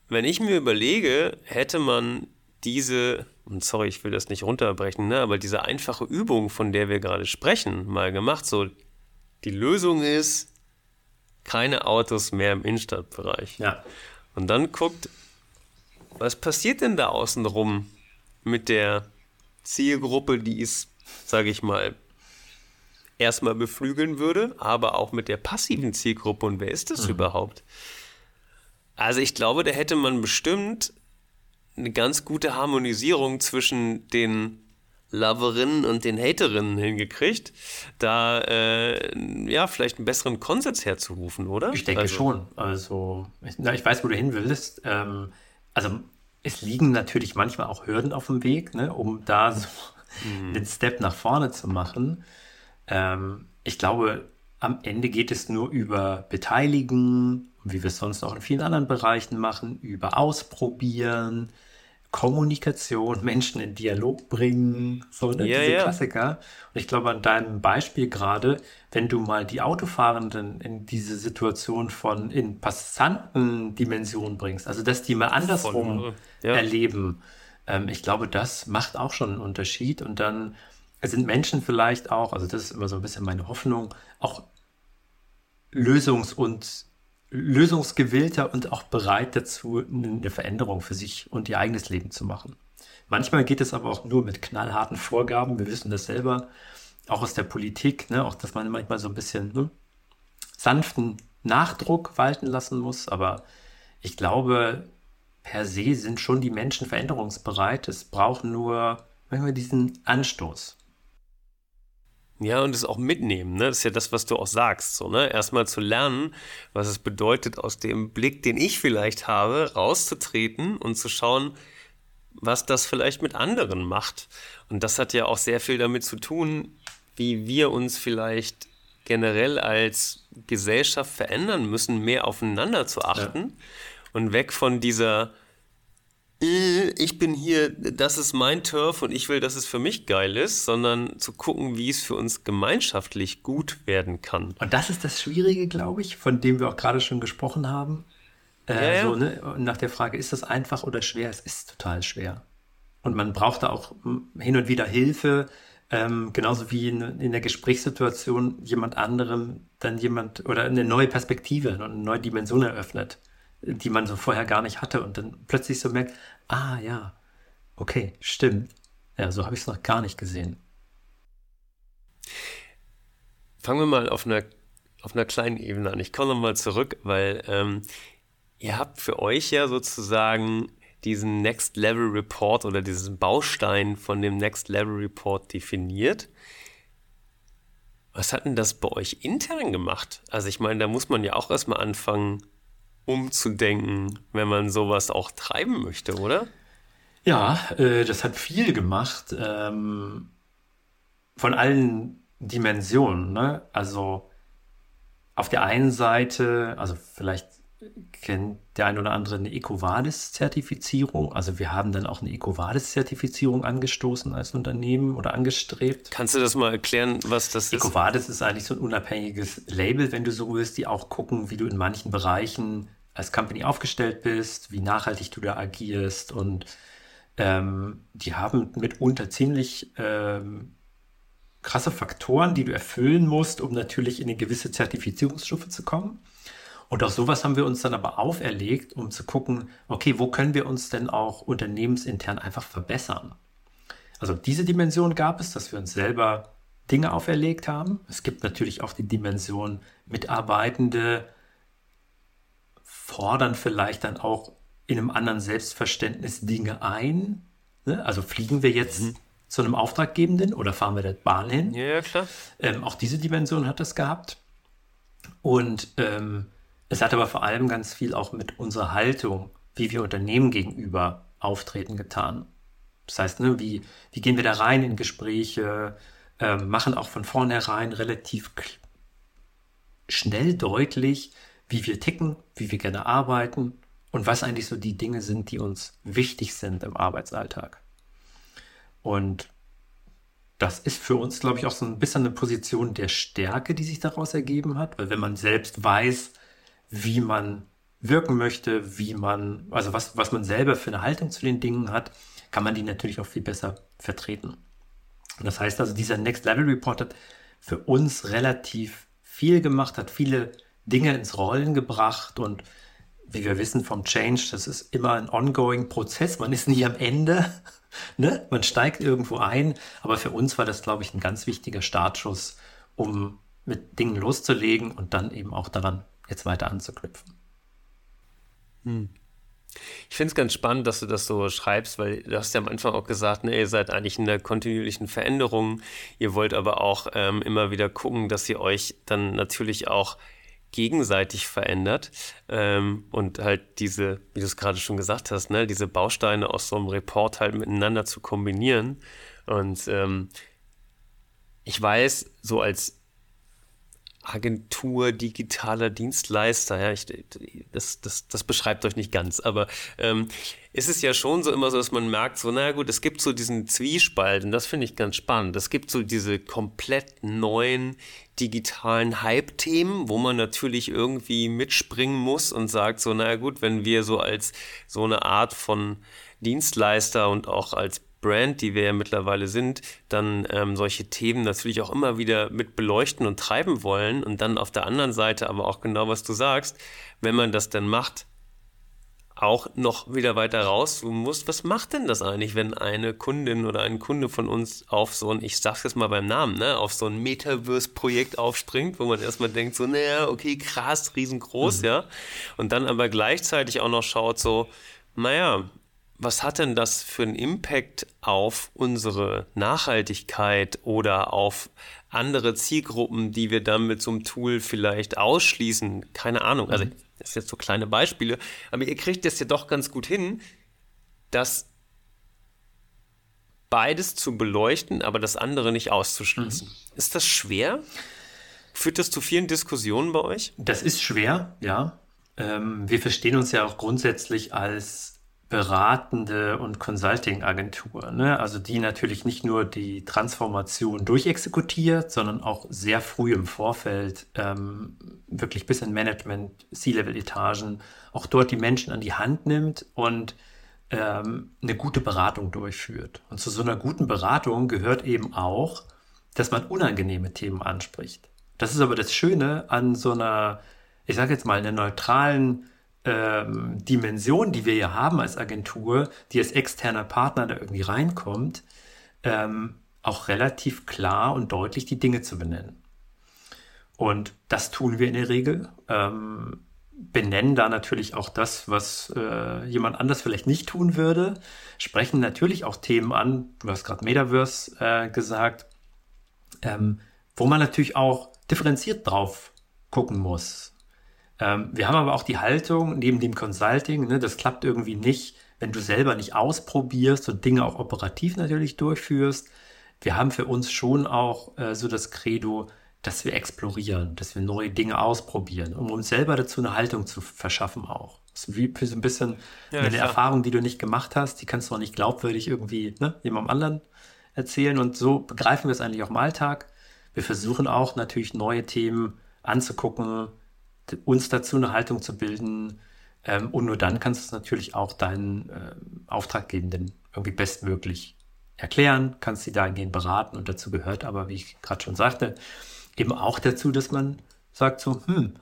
wenn ich mir überlege, hätte man diese und sorry, ich will das nicht runterbrechen, ne, aber diese einfache Übung, von der wir gerade sprechen, mal gemacht, so die Lösung ist, keine Autos mehr im Innenstadtbereich. Ja. Und dann guckt, was passiert denn da außenrum mit der Zielgruppe, die es, sage ich mal, erstmal beflügeln würde, aber auch mit der passiven Zielgruppe. Und wer ist das mhm. überhaupt? Also ich glaube, da hätte man bestimmt eine ganz gute Harmonisierung zwischen den Loverinnen und den Haterinnen hingekriegt, da äh, ja vielleicht einen besseren Konsens herzurufen, oder? Ich denke also. schon. Also, ich, na, ich weiß, wo du hin willst. Ähm, also, es liegen natürlich manchmal auch Hürden auf dem Weg, ne, um da so mhm. den Step nach vorne zu machen. Ähm, ich glaube, am Ende geht es nur über Beteiligen, wie wir es sonst auch in vielen anderen Bereichen machen, über Ausprobieren, Kommunikation, Menschen in Dialog bringen, so ne, ja, diese ja. Klassiker. Und ich glaube, an deinem Beispiel gerade, wenn du mal die Autofahrenden in diese Situation von in passanten Dimensionen bringst, also dass die mal andersrum ja. erleben, ähm, ich glaube, das macht auch schon einen Unterschied. Und dann sind Menschen vielleicht auch, also das ist immer so ein bisschen meine Hoffnung, auch lösungs- und lösungsgewillter und auch bereit dazu, eine Veränderung für sich und ihr eigenes Leben zu machen. Manchmal geht es aber auch nur mit knallharten Vorgaben. Wir wissen das selber, auch aus der Politik, ne? auch dass man manchmal so ein bisschen ne, sanften Nachdruck walten lassen muss, aber ich glaube, per se sind schon die Menschen veränderungsbereit. Es braucht nur manchmal diesen Anstoß. Ja, und es auch mitnehmen, ne? Das ist ja das, was du auch sagst, so, ne? Erstmal zu lernen, was es bedeutet, aus dem Blick, den ich vielleicht habe, rauszutreten und zu schauen, was das vielleicht mit anderen macht. Und das hat ja auch sehr viel damit zu tun, wie wir uns vielleicht generell als Gesellschaft verändern müssen, mehr aufeinander zu achten ja. und weg von dieser ich bin hier, das ist mein Turf und ich will, dass es für mich geil ist, sondern zu gucken, wie es für uns gemeinschaftlich gut werden kann. Und das ist das Schwierige, glaube ich, von dem wir auch gerade schon gesprochen haben. Äh, ja, ja. So, ne? Nach der Frage, ist das einfach oder schwer? Es ist total schwer. Und man braucht da auch hm, hin und wieder Hilfe, ähm, genauso wie in, in, der Gesprächssituation jemand anderem dann jemand oder eine neue Perspektive und eine neue Dimension eröffnet die man so vorher gar nicht hatte und dann plötzlich so merkt, ah ja, okay, stimmt. Ja, so habe ich es noch gar nicht gesehen. Fangen wir mal auf einer, auf einer kleinen Ebene an. Ich komme nochmal zurück, weil ähm, ihr habt für euch ja sozusagen diesen Next Level Report oder diesen Baustein von dem Next Level Report definiert. Was hat denn das bei euch intern gemacht? Also ich meine, da muss man ja auch erstmal anfangen, umzudenken, wenn man sowas auch treiben möchte, oder? Ja, äh, das hat viel gemacht. Ähm, von allen Dimensionen. Ne? Also auf der einen Seite, also vielleicht kennt der ein oder andere eine EcoVadis-Zertifizierung. Also wir haben dann auch eine EcoVadis-Zertifizierung angestoßen als Unternehmen oder angestrebt. Kannst du das mal erklären, was das ist? EcoVadis ist eigentlich so ein unabhängiges Label, wenn du so willst, die auch gucken, wie du in manchen Bereichen als Company aufgestellt bist, wie nachhaltig du da agierst und ähm, die haben mitunter ziemlich ähm, krasse Faktoren, die du erfüllen musst, um natürlich in eine gewisse Zertifizierungsstufe zu kommen. Und auch sowas haben wir uns dann aber auferlegt, um zu gucken, okay, wo können wir uns denn auch unternehmensintern einfach verbessern? Also diese Dimension gab es, dass wir uns selber Dinge auferlegt haben. Es gibt natürlich auch die Dimension, Mitarbeitende fordern vielleicht dann auch in einem anderen Selbstverständnis Dinge ein. Ne? Also fliegen wir jetzt mhm. zu einem Auftraggebenden oder fahren wir der Bahn hin? Ja, klar. Ähm, auch diese Dimension hat es gehabt. Und ähm, es hat aber vor allem ganz viel auch mit unserer Haltung, wie wir Unternehmen gegenüber auftreten, getan. Das heißt, ne, wie, wie gehen wir da rein in Gespräche, äh, machen auch von vornherein relativ schnell deutlich, wie wir ticken, wie wir gerne arbeiten und was eigentlich so die Dinge sind, die uns wichtig sind im Arbeitsalltag. Und das ist für uns, glaube ich, auch so ein bisschen eine Position der Stärke, die sich daraus ergeben hat, weil wenn man selbst weiß, wie man wirken möchte, wie man, also was, was man selber für eine Haltung zu den Dingen hat, kann man die natürlich auch viel besser vertreten. Und das heißt also, dieser Next Level Report hat für uns relativ viel gemacht, hat viele Dinge ins Rollen gebracht und wie wir wissen vom Change, das ist immer ein ongoing Prozess. Man ist nie am Ende. (laughs) Ne? Man steigt irgendwo ein. Aber für uns war das, glaube ich, ein ganz wichtiger Startschuss, um mit Dingen loszulegen und dann eben auch daran jetzt weiter anzuknüpfen. Hm. Ich finde es ganz spannend, dass du das so schreibst, weil du hast ja am Anfang auch gesagt, ne, ihr seid eigentlich in der kontinuierlichen Veränderung. Ihr wollt aber auch ähm, immer wieder gucken, dass ihr euch dann natürlich auch gegenseitig verändert ähm, und halt diese, wie du es gerade schon gesagt hast, ne, diese Bausteine aus so einem Report halt miteinander zu kombinieren. Und ähm, ich weiß, so als Agentur, digitaler Dienstleister, ja, ich, das, das, das beschreibt euch nicht ganz, aber ähm, ist es ja schon so immer so, dass man merkt, so, naja gut, es gibt so diesen Zwiespalt und das finde ich ganz spannend. Es gibt so diese komplett neuen digitalen Hype-Themen, wo man natürlich irgendwie mitspringen muss und sagt so, naja gut, wenn wir so als so eine Art von Dienstleister und auch als Brand, die wir ja mittlerweile sind, dann ähm, solche Themen natürlich auch immer wieder mit beleuchten und treiben wollen und dann auf der anderen Seite aber auch genau, was du sagst, wenn man das dann macht, auch noch wieder weiter rauszoomen musst, was macht denn das eigentlich, wenn eine Kundin oder ein Kunde von uns auf so ein, ich sag's jetzt mal beim Namen, ne, auf so ein Metaverse-Projekt aufspringt, wo man erstmal denkt, so, naja, okay, krass, riesengroß, mhm. ja. Und dann aber gleichzeitig auch noch schaut, so, naja, was hat denn das für einen Impact auf unsere Nachhaltigkeit oder auf andere Zielgruppen, die wir dann mit so einem Tool vielleicht ausschließen? Keine Ahnung. Also, mhm. das sind jetzt so kleine Beispiele. Aber ihr kriegt das ja doch ganz gut hin, dass beides zu beleuchten, aber das andere nicht auszuschließen. Mhm. Ist das schwer? Führt das zu vielen Diskussionen bei euch? Das ist schwer, ja. Ähm, wir verstehen uns ja auch grundsätzlich als beratende und Consulting-Agentur, ne? also die natürlich nicht nur die Transformation durchexekutiert, sondern auch sehr früh im Vorfeld, ähm, wirklich bis in Management, C-Level-Etagen, auch dort die Menschen an die Hand nimmt und ähm, eine gute Beratung durchführt. Und zu so einer guten Beratung gehört eben auch, dass man unangenehme Themen anspricht. Das ist aber das Schöne an so einer, ich sage jetzt mal, einer neutralen ähm, Dimension, die wir ja haben als Agentur, die als externer Partner da irgendwie reinkommt, ähm, auch relativ klar und deutlich die Dinge zu benennen. Und das tun wir in der Regel. Ähm, benennen da natürlich auch das, was äh, jemand anders vielleicht nicht tun würde. Sprechen natürlich auch Themen an, du hast gerade Metaverse äh, gesagt, ähm, wo man natürlich auch differenziert drauf gucken muss. Ähm, wir haben aber auch die Haltung, neben dem Consulting, ne, das klappt irgendwie nicht, wenn du selber nicht ausprobierst und Dinge auch operativ natürlich durchführst. Wir haben für uns schon auch äh, so das Credo, dass wir explorieren, dass wir neue Dinge ausprobieren, um uns selber dazu eine Haltung zu verschaffen auch. Das ist wie für so ein bisschen ja, eine klar. Erfahrung, die du nicht gemacht hast, die kannst du auch nicht glaubwürdig irgendwie ne, jemandem anderen erzählen. Und so begreifen wir es eigentlich auch im Alltag. Wir versuchen auch natürlich neue Themen anzugucken, uns dazu eine Haltung zu bilden. Ähm, und nur dann kannst du es natürlich auch deinen äh, Auftraggebenden irgendwie bestmöglich erklären, kannst sie dahingehend beraten und dazu gehört aber, wie ich gerade schon sagte, eben auch dazu, dass man sagt so, hm,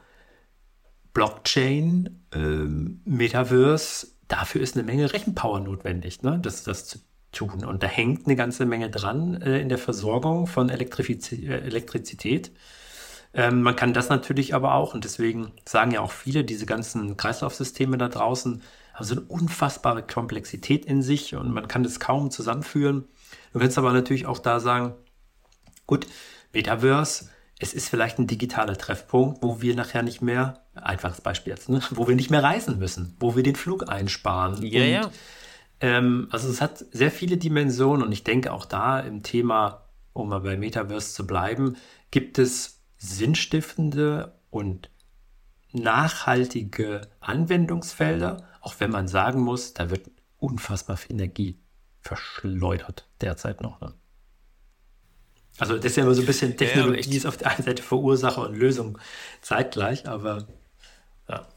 Blockchain, ähm, Metaverse, dafür ist eine Menge Rechenpower notwendig, ne, das, das zu tun. Und da hängt eine ganze Menge dran äh, in der Versorgung von Elektrifiz äh, Elektrizität. Ähm, man kann das natürlich aber auch, und deswegen sagen ja auch viele, diese ganzen Kreislaufsysteme da draußen haben so eine unfassbare Komplexität in sich und man kann das kaum zusammenführen. Du kannst aber natürlich auch da sagen, gut, Metaverse, es ist vielleicht ein digitaler Treffpunkt, wo wir nachher nicht mehr, einfaches Beispiel jetzt, ne, wo wir nicht mehr reisen müssen, wo wir den Flug einsparen. Ja, und, ja. Ähm, also es hat sehr viele Dimensionen und ich denke auch da im Thema, um mal bei Metaverse zu bleiben, gibt es sinnstiftende und nachhaltige Anwendungsfelder, auch wenn man sagen muss, da wird unfassbar viel Energie verschleudert derzeit noch. Ne? Also das ist ja immer so ein bisschen Technologie ja, ist auf der einen Seite Verursacher und Lösung zeitgleich, aber ja.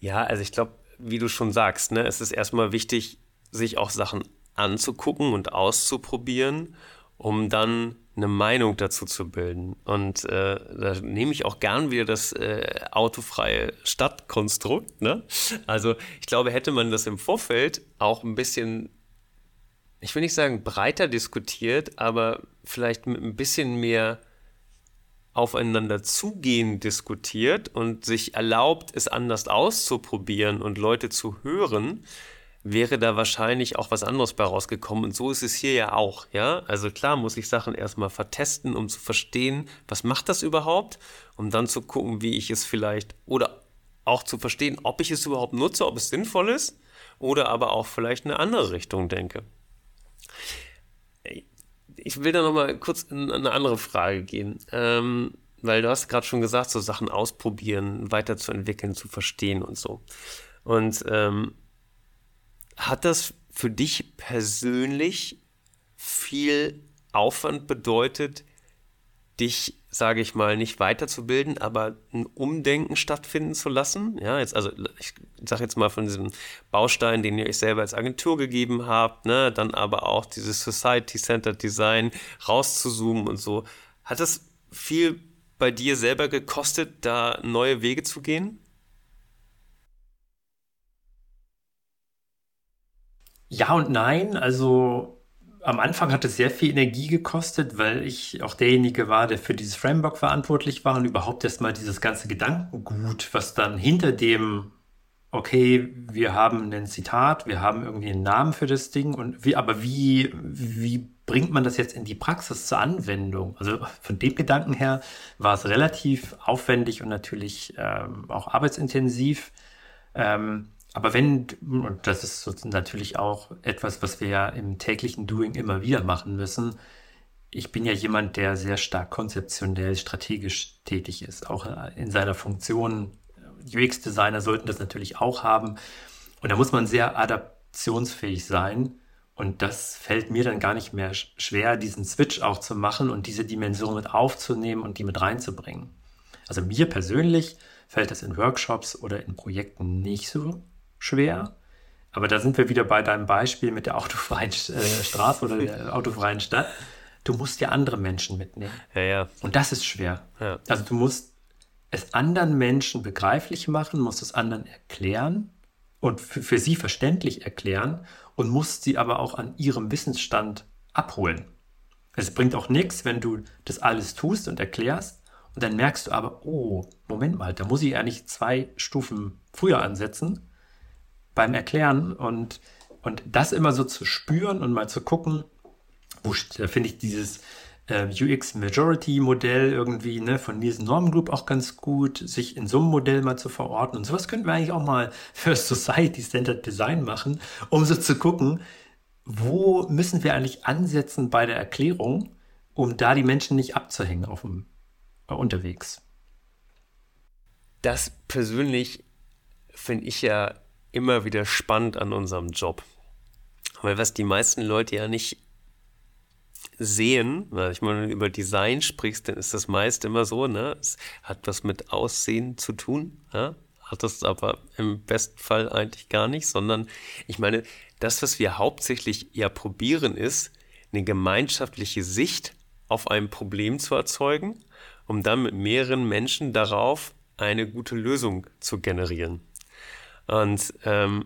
Ja, also ich glaube, wie du schon sagst, ne, es ist erstmal wichtig, sich auch Sachen anzugucken und auszuprobieren, um dann eine Meinung dazu zu bilden. Und äh, da nehme ich auch gern wieder das äh, autofreie Stadtkonstrukt. Ne? Also ich glaube, hätte man das im Vorfeld auch ein bisschen, ich will nicht sagen breiter diskutiert, aber vielleicht mit ein bisschen mehr aufeinander zugehen diskutiert und sich erlaubt, es anders auszuprobieren und Leute zu hören, wäre da wahrscheinlich auch was anderes bei rausgekommen. Und so ist es hier ja auch, ja. Also klar muss ich Sachen erstmal vertesten, um zu verstehen, was macht das überhaupt, um dann zu gucken, wie ich es vielleicht oder auch zu verstehen, ob ich es überhaupt nutze, ob es sinnvoll ist oder aber auch vielleicht eine andere Richtung denke. Ich will da nochmal kurz in eine andere Frage gehen, ähm, weil du hast gerade schon gesagt, so Sachen ausprobieren, weiterzuentwickeln, zu verstehen und so. Und ähm, hat das für dich persönlich viel Aufwand bedeutet, dich, sage ich mal, nicht weiterzubilden, aber ein Umdenken stattfinden zu lassen? Ja, jetzt, also ich sage jetzt mal von diesem Baustein, den ihr euch selber als Agentur gegeben habt, ne, dann aber auch dieses Society-Centered Design rauszuzoomen und so. Hat das viel bei dir selber gekostet, da neue Wege zu gehen? Ja und nein. Also am Anfang hat es sehr viel Energie gekostet, weil ich auch derjenige war, der für dieses Framework verantwortlich war und überhaupt erstmal dieses ganze Gedankengut, was dann hinter dem, okay, wir haben ein Zitat, wir haben irgendwie einen Namen für das Ding und wie, aber wie, wie bringt man das jetzt in die Praxis zur Anwendung? Also von dem Gedanken her war es relativ aufwendig und natürlich ähm, auch arbeitsintensiv. Ähm, aber wenn, und das ist natürlich auch etwas, was wir ja im täglichen Doing immer wieder machen müssen, ich bin ja jemand, der sehr stark konzeptionell, strategisch tätig ist, auch in seiner Funktion. UX-Designer sollten das natürlich auch haben. Und da muss man sehr adaptionsfähig sein. Und das fällt mir dann gar nicht mehr schwer, diesen Switch auch zu machen und diese Dimension mit aufzunehmen und die mit reinzubringen. Also mir persönlich fällt das in Workshops oder in Projekten nicht so schwer. Aber da sind wir wieder bei deinem Beispiel mit der autofreien äh, Straße oder der (laughs) autofreien Stadt. Du musst ja andere Menschen mitnehmen. Ja, ja. Und das ist schwer. Ja. Also du musst es anderen Menschen begreiflich machen, musst es anderen erklären und für, für sie verständlich erklären und musst sie aber auch an ihrem Wissensstand abholen. Es bringt auch nichts, wenn du das alles tust und erklärst und dann merkst du aber, oh, Moment mal, da muss ich eigentlich zwei Stufen früher ansetzen beim Erklären und, und das immer so zu spüren und mal zu gucken, wo da finde ich dieses äh, UX Majority Modell irgendwie ne, von Nielsen Norman Group auch ganz gut, sich in so einem Modell mal zu verorten. Und sowas könnten wir eigentlich auch mal (laughs) für Society Centered Design machen, um so zu gucken, wo müssen wir eigentlich ansetzen bei der Erklärung, um da die Menschen nicht abzuhängen auf dem äh, unterwegs. Das persönlich finde ich ja immer wieder spannend an unserem Job. Weil was die meisten Leute ja nicht sehen, weil ich meine, wenn du über Design sprichst, dann ist das meist immer so, ne? Es hat was mit Aussehen zu tun, ja? hat das aber im besten Fall eigentlich gar nicht, sondern ich meine, das, was wir hauptsächlich ja probieren, ist, eine gemeinschaftliche Sicht auf ein Problem zu erzeugen, um dann mit mehreren Menschen darauf eine gute Lösung zu generieren. Und ähm,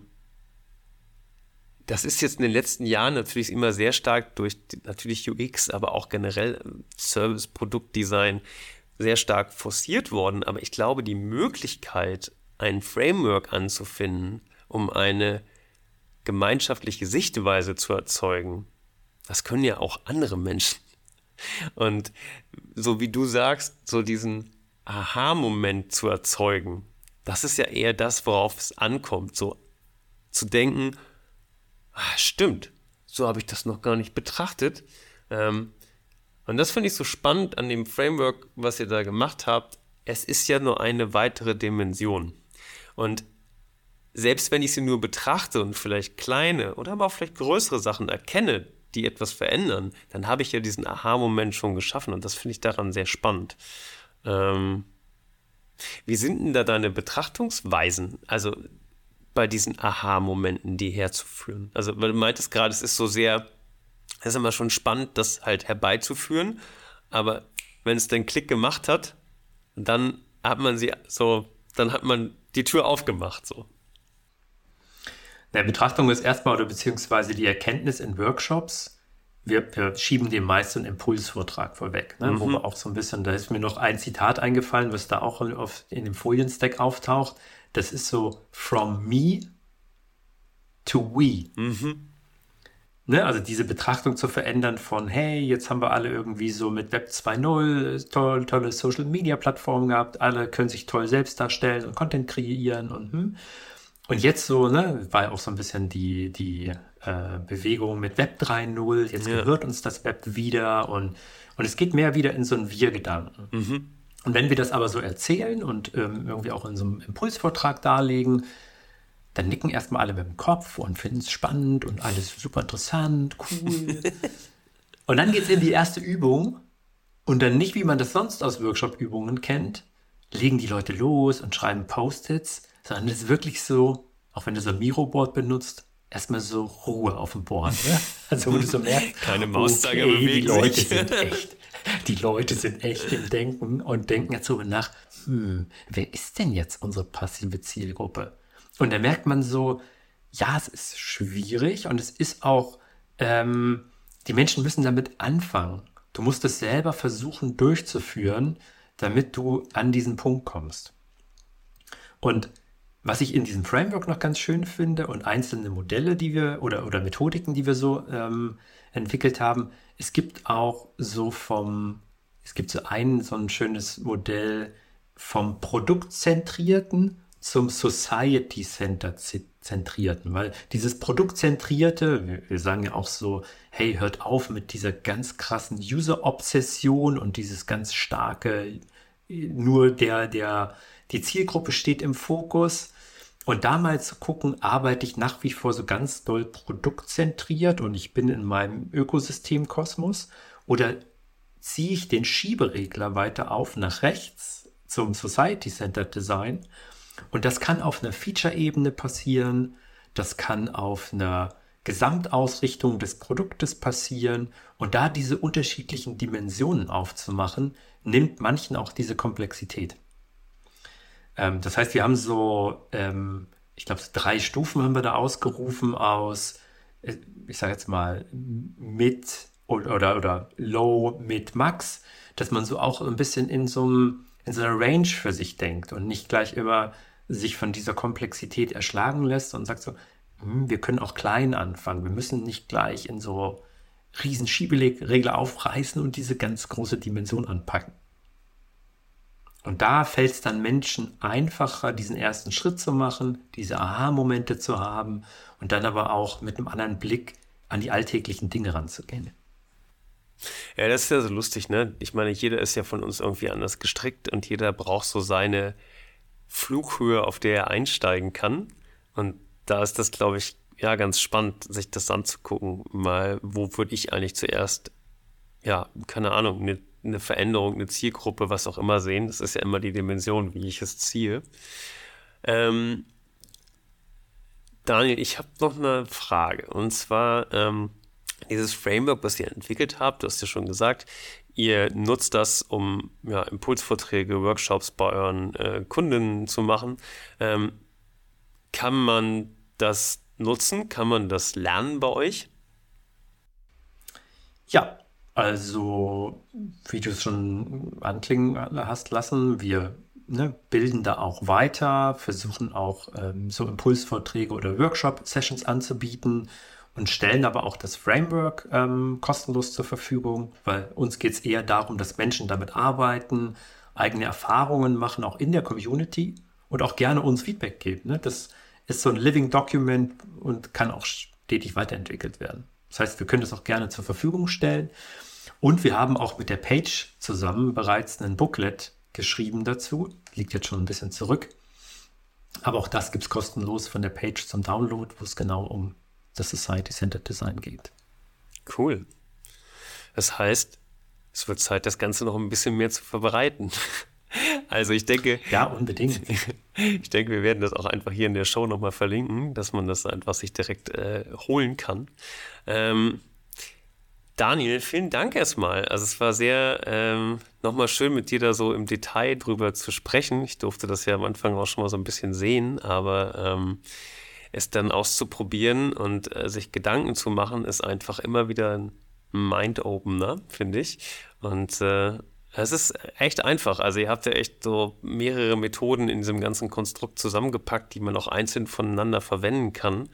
das ist jetzt in den letzten Jahren natürlich immer sehr stark durch natürlich UX, aber auch generell ähm, Service, Produktdesign sehr stark forciert worden. Aber ich glaube, die Möglichkeit, ein Framework anzufinden, um eine gemeinschaftliche Sichtweise zu erzeugen, das können ja auch andere Menschen. Und so wie du sagst, so diesen Aha-Moment zu erzeugen, das ist ja eher das, worauf es ankommt. So zu denken, ah, stimmt, so habe ich das noch gar nicht betrachtet. Ähm, und das finde ich so spannend an dem Framework, was ihr da gemacht habt. Es ist ja nur eine weitere Dimension. Und selbst wenn ich sie nur betrachte und vielleicht kleine oder aber auch vielleicht größere Sachen erkenne, die etwas verändern, dann habe ich ja diesen Aha-Moment schon geschaffen und das finde ich daran sehr spannend. Ähm, wie sind denn da deine Betrachtungsweisen? Also bei diesen Aha-Momenten, die herzuführen? Also, weil du meintest gerade, es ist so sehr, es ist immer schon spannend, das halt herbeizuführen, aber wenn es den Klick gemacht hat, dann hat man sie so, dann hat man die Tür aufgemacht, so. Der Betrachtung ist erstmal oder beziehungsweise die Erkenntnis in Workshops, wir, wir schieben dem meist einen Impulsvortrag vorweg, ne? mhm. wo wir auch so ein bisschen, da ist mir noch ein Zitat eingefallen, was da auch auf, in dem Folienstack auftaucht. Das ist so from me to we. Mhm. Ne, also diese Betrachtung zu verändern von, hey, jetzt haben wir alle irgendwie so mit Web 2.0 toll, tolle Social Media Plattformen gehabt, alle können sich toll selbst darstellen und Content kreieren und hm. Und jetzt so, ne, war auch so ein bisschen die, die äh, Bewegung mit Web 3.0, jetzt ja. gehört uns das Web wieder und, und es geht mehr wieder in so einen Wir-Gedanken. Mhm. Und wenn wir das aber so erzählen und ähm, irgendwie auch in so einem Impulsvortrag darlegen, dann nicken erstmal alle mit dem Kopf und finden es spannend und alles super interessant, cool. (laughs) und dann geht es in die erste Übung und dann nicht, wie man das sonst aus Workshop-Übungen kennt, legen die Leute los und schreiben Post-its, sondern es ist wirklich so, auch wenn du so ein Miro-Board benutzt, erstmal so Ruhe auf dem Board. Ne? (laughs) Also wo du so merkst, keine Mauszeiger okay, bewegen die Leute sich. sind echt. Die Leute sind echt im Denken und denken jetzt so nach, hm, wer ist denn jetzt unsere passive Zielgruppe? Und da merkt man so, ja, es ist schwierig und es ist auch, ähm, die Menschen müssen damit anfangen. Du musst es selber versuchen durchzuführen, damit du an diesen Punkt kommst. Und was ich in diesem Framework noch ganz schön finde und einzelne Modelle, die wir oder, oder Methodiken, die wir so ähm, entwickelt haben, es gibt auch so vom, es gibt so ein, so ein schönes Modell vom Produktzentrierten zum Society Center zentrierten, weil dieses Produktzentrierte, wir sagen ja auch so, hey, hört auf mit dieser ganz krassen User-Obsession und dieses ganz starke, nur der, der, die Zielgruppe steht im Fokus. Und da mal zu gucken, arbeite ich nach wie vor so ganz doll produktzentriert und ich bin in meinem Ökosystemkosmos oder ziehe ich den Schieberegler weiter auf nach rechts zum Society-Centered Design und das kann auf einer Feature-Ebene passieren, das kann auf einer Gesamtausrichtung des Produktes passieren und da diese unterschiedlichen Dimensionen aufzumachen, nimmt manchen auch diese Komplexität. Ähm, das heißt, wir haben so, ähm, ich glaube, drei Stufen haben wir da ausgerufen aus, äh, ich sage jetzt mal, mit oder, oder, oder low, mit, max, dass man so auch ein bisschen in so, einem, in so einer Range für sich denkt und nicht gleich immer sich von dieser Komplexität erschlagen lässt und sagt so, hm, wir können auch klein anfangen. Wir müssen nicht gleich in so riesen Schieberegler aufreißen und diese ganz große Dimension anpacken. Und da fällt es dann Menschen einfacher, diesen ersten Schritt zu machen, diese Aha-Momente zu haben und dann aber auch mit einem anderen Blick an die alltäglichen Dinge ranzugehen. Ja, das ist ja so lustig, ne? Ich meine, jeder ist ja von uns irgendwie anders gestrickt und jeder braucht so seine Flughöhe, auf der er einsteigen kann. Und da ist das, glaube ich, ja, ganz spannend, sich das anzugucken. Mal, wo würde ich eigentlich zuerst, ja, keine Ahnung, eine, eine Veränderung, eine Zielgruppe, was auch immer sehen. Das ist ja immer die Dimension, wie ich es ziehe. Ähm, Daniel, ich habe noch eine Frage. Und zwar ähm, dieses Framework, was ihr entwickelt habt, du hast ja schon gesagt, Ihr nutzt das, um ja, Impulsvorträge, Workshops bei euren äh, Kunden zu machen. Ähm, kann man das nutzen? Kann man das lernen bei euch? Ja, also wie du es schon anklingen hast lassen, wir ne, bilden da auch weiter, versuchen auch ähm, so Impulsvorträge oder Workshop-Sessions anzubieten und stellen aber auch das Framework ähm, kostenlos zur Verfügung, weil uns geht es eher darum, dass Menschen damit arbeiten, eigene Erfahrungen machen, auch in der Community und auch gerne uns Feedback geben. Ne? Das ist so ein Living Document und kann auch stetig weiterentwickelt werden. Das heißt, wir können das auch gerne zur Verfügung stellen. Und wir haben auch mit der Page zusammen bereits ein Booklet geschrieben dazu. Liegt jetzt schon ein bisschen zurück. Aber auch das gibt es kostenlos von der Page zum Download, wo es genau um das Society-Centered Design geht. Cool. Das heißt, es wird Zeit, das Ganze noch ein bisschen mehr zu verbreiten. Also ich denke. Ja, unbedingt. (laughs) Ich denke, wir werden das auch einfach hier in der Show nochmal verlinken, dass man das einfach sich direkt äh, holen kann. Ähm, Daniel, vielen Dank erstmal. Also es war sehr ähm, nochmal schön mit dir da so im Detail drüber zu sprechen. Ich durfte das ja am Anfang auch schon mal so ein bisschen sehen, aber ähm, es dann auszuprobieren und äh, sich Gedanken zu machen, ist einfach immer wieder ein Mind-Opener, finde ich. Und äh, es ist echt einfach. Also ihr habt ja echt so mehrere Methoden in diesem ganzen Konstrukt zusammengepackt, die man auch einzeln voneinander verwenden kann.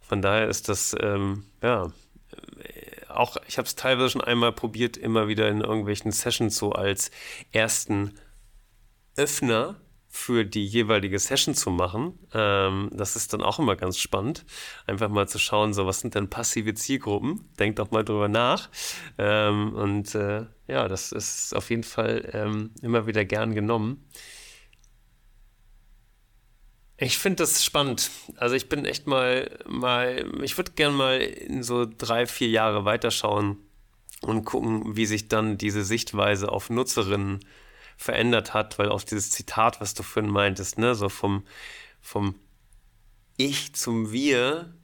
Von daher ist das, ähm, ja, äh, auch, ich habe es teilweise schon einmal probiert, immer wieder in irgendwelchen Sessions so als ersten Öffner für die jeweilige Session zu machen. Ähm, das ist dann auch immer ganz spannend. Einfach mal zu schauen, so was sind denn passive Zielgruppen? Denkt doch mal drüber nach. Ähm, und äh, ja, das ist auf jeden Fall ähm, immer wieder gern genommen. Ich finde das spannend. Also ich bin echt mal, mal, ich würde gern mal in so drei, vier Jahre weiterschauen und gucken, wie sich dann diese Sichtweise auf Nutzerinnen verändert hat, weil auch dieses Zitat, was du vorhin meintest, ne, so vom, vom Ich zum Wir,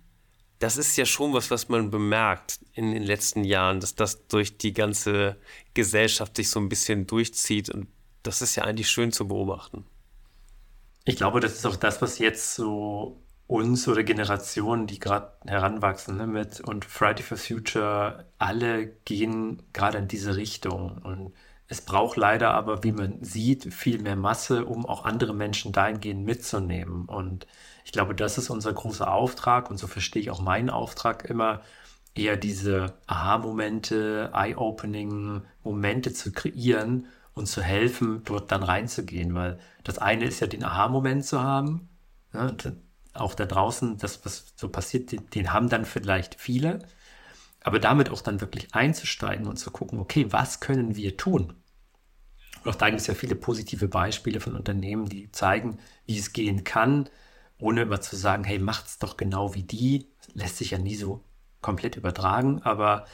das ist ja schon was, was man bemerkt in den letzten Jahren, dass das durch die ganze Gesellschaft sich so ein bisschen durchzieht und das ist ja eigentlich schön zu beobachten. Ich glaube, das ist auch das, was jetzt so uns oder Generationen, die gerade heranwachsen ne, mit und Friday for Future, alle gehen gerade in diese Richtung. Und es braucht leider aber, wie man sieht, viel mehr Masse, um auch andere Menschen dahingehend mitzunehmen. Und ich glaube, das ist unser großer Auftrag und so verstehe ich auch meinen Auftrag immer, eher diese Aha-Momente, Eye-Opening-Momente zu kreieren und zu helfen, dort dann reinzugehen. Weil das eine ist ja den Aha-Moment zu haben, ne, auch da draußen, das, was so passiert, den, den haben dann vielleicht viele. Aber damit auch dann wirklich einzusteigen und zu gucken, okay, was können wir tun? Und auch da gibt es ja viele positive Beispiele von Unternehmen, die zeigen, wie es gehen kann, ohne immer zu sagen, hey, macht's doch genau wie die. lässt sich ja nie so komplett übertragen, aber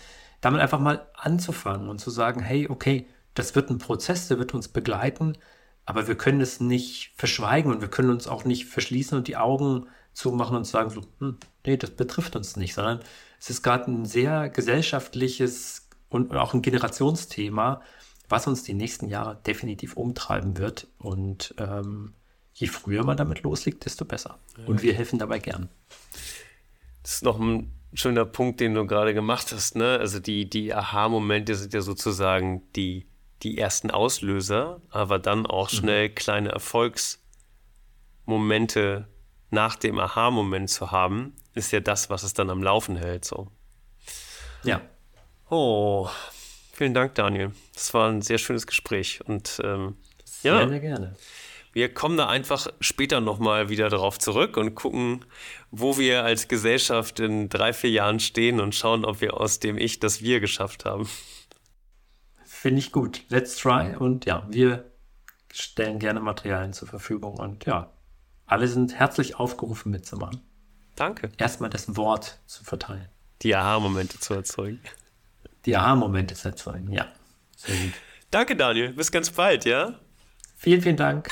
damit einfach mal anzufangen und zu sagen, hey, okay, das wird ein Prozess, der wird uns begleiten, aber wir können es nicht verschweigen und wir können uns auch nicht verschließen und die Augen zumachen und sagen so, hm, nee, das betrifft uns nicht, sondern es ist gerade ein sehr gesellschaftliches und auch ein Generationsthema, was uns die nächsten Jahre definitiv umtreiben wird. Und ähm, je früher man damit loslegt, desto besser. Ja. Und wir helfen dabei gern. Das ist noch ein schöner Punkt, den du gerade gemacht hast. Ne? Also die, die Aha-Momente sind ja sozusagen die die ersten Auslöser, aber dann auch mhm. schnell mhm. kleine Erfolgsmomente nach dem Aha-Moment zu haben, ist ja das, was es dann am Laufen hält. So. Ja. Oh, vielen Dank, Daniel. Das war ein sehr schönes Gespräch und ähm, ja. Gerne, gerne. Wir kommen da einfach später nochmal wieder darauf zurück und gucken, wo wir als Gesellschaft in drei, vier Jahren stehen und schauen, ob wir aus dem Ich das Wir geschafft haben. Finde ich gut. Let's try. Und ja, wir stellen gerne Materialien zur Verfügung. Und ja, alle sind herzlich aufgerufen mitzumachen. Danke. Erstmal das Wort zu verteilen. Die Aha-Momente zu erzeugen. Die Aha-Momente zu erzeugen, ja. Sehr gut. Danke, Daniel. Bis ganz bald, ja? Vielen, vielen Dank.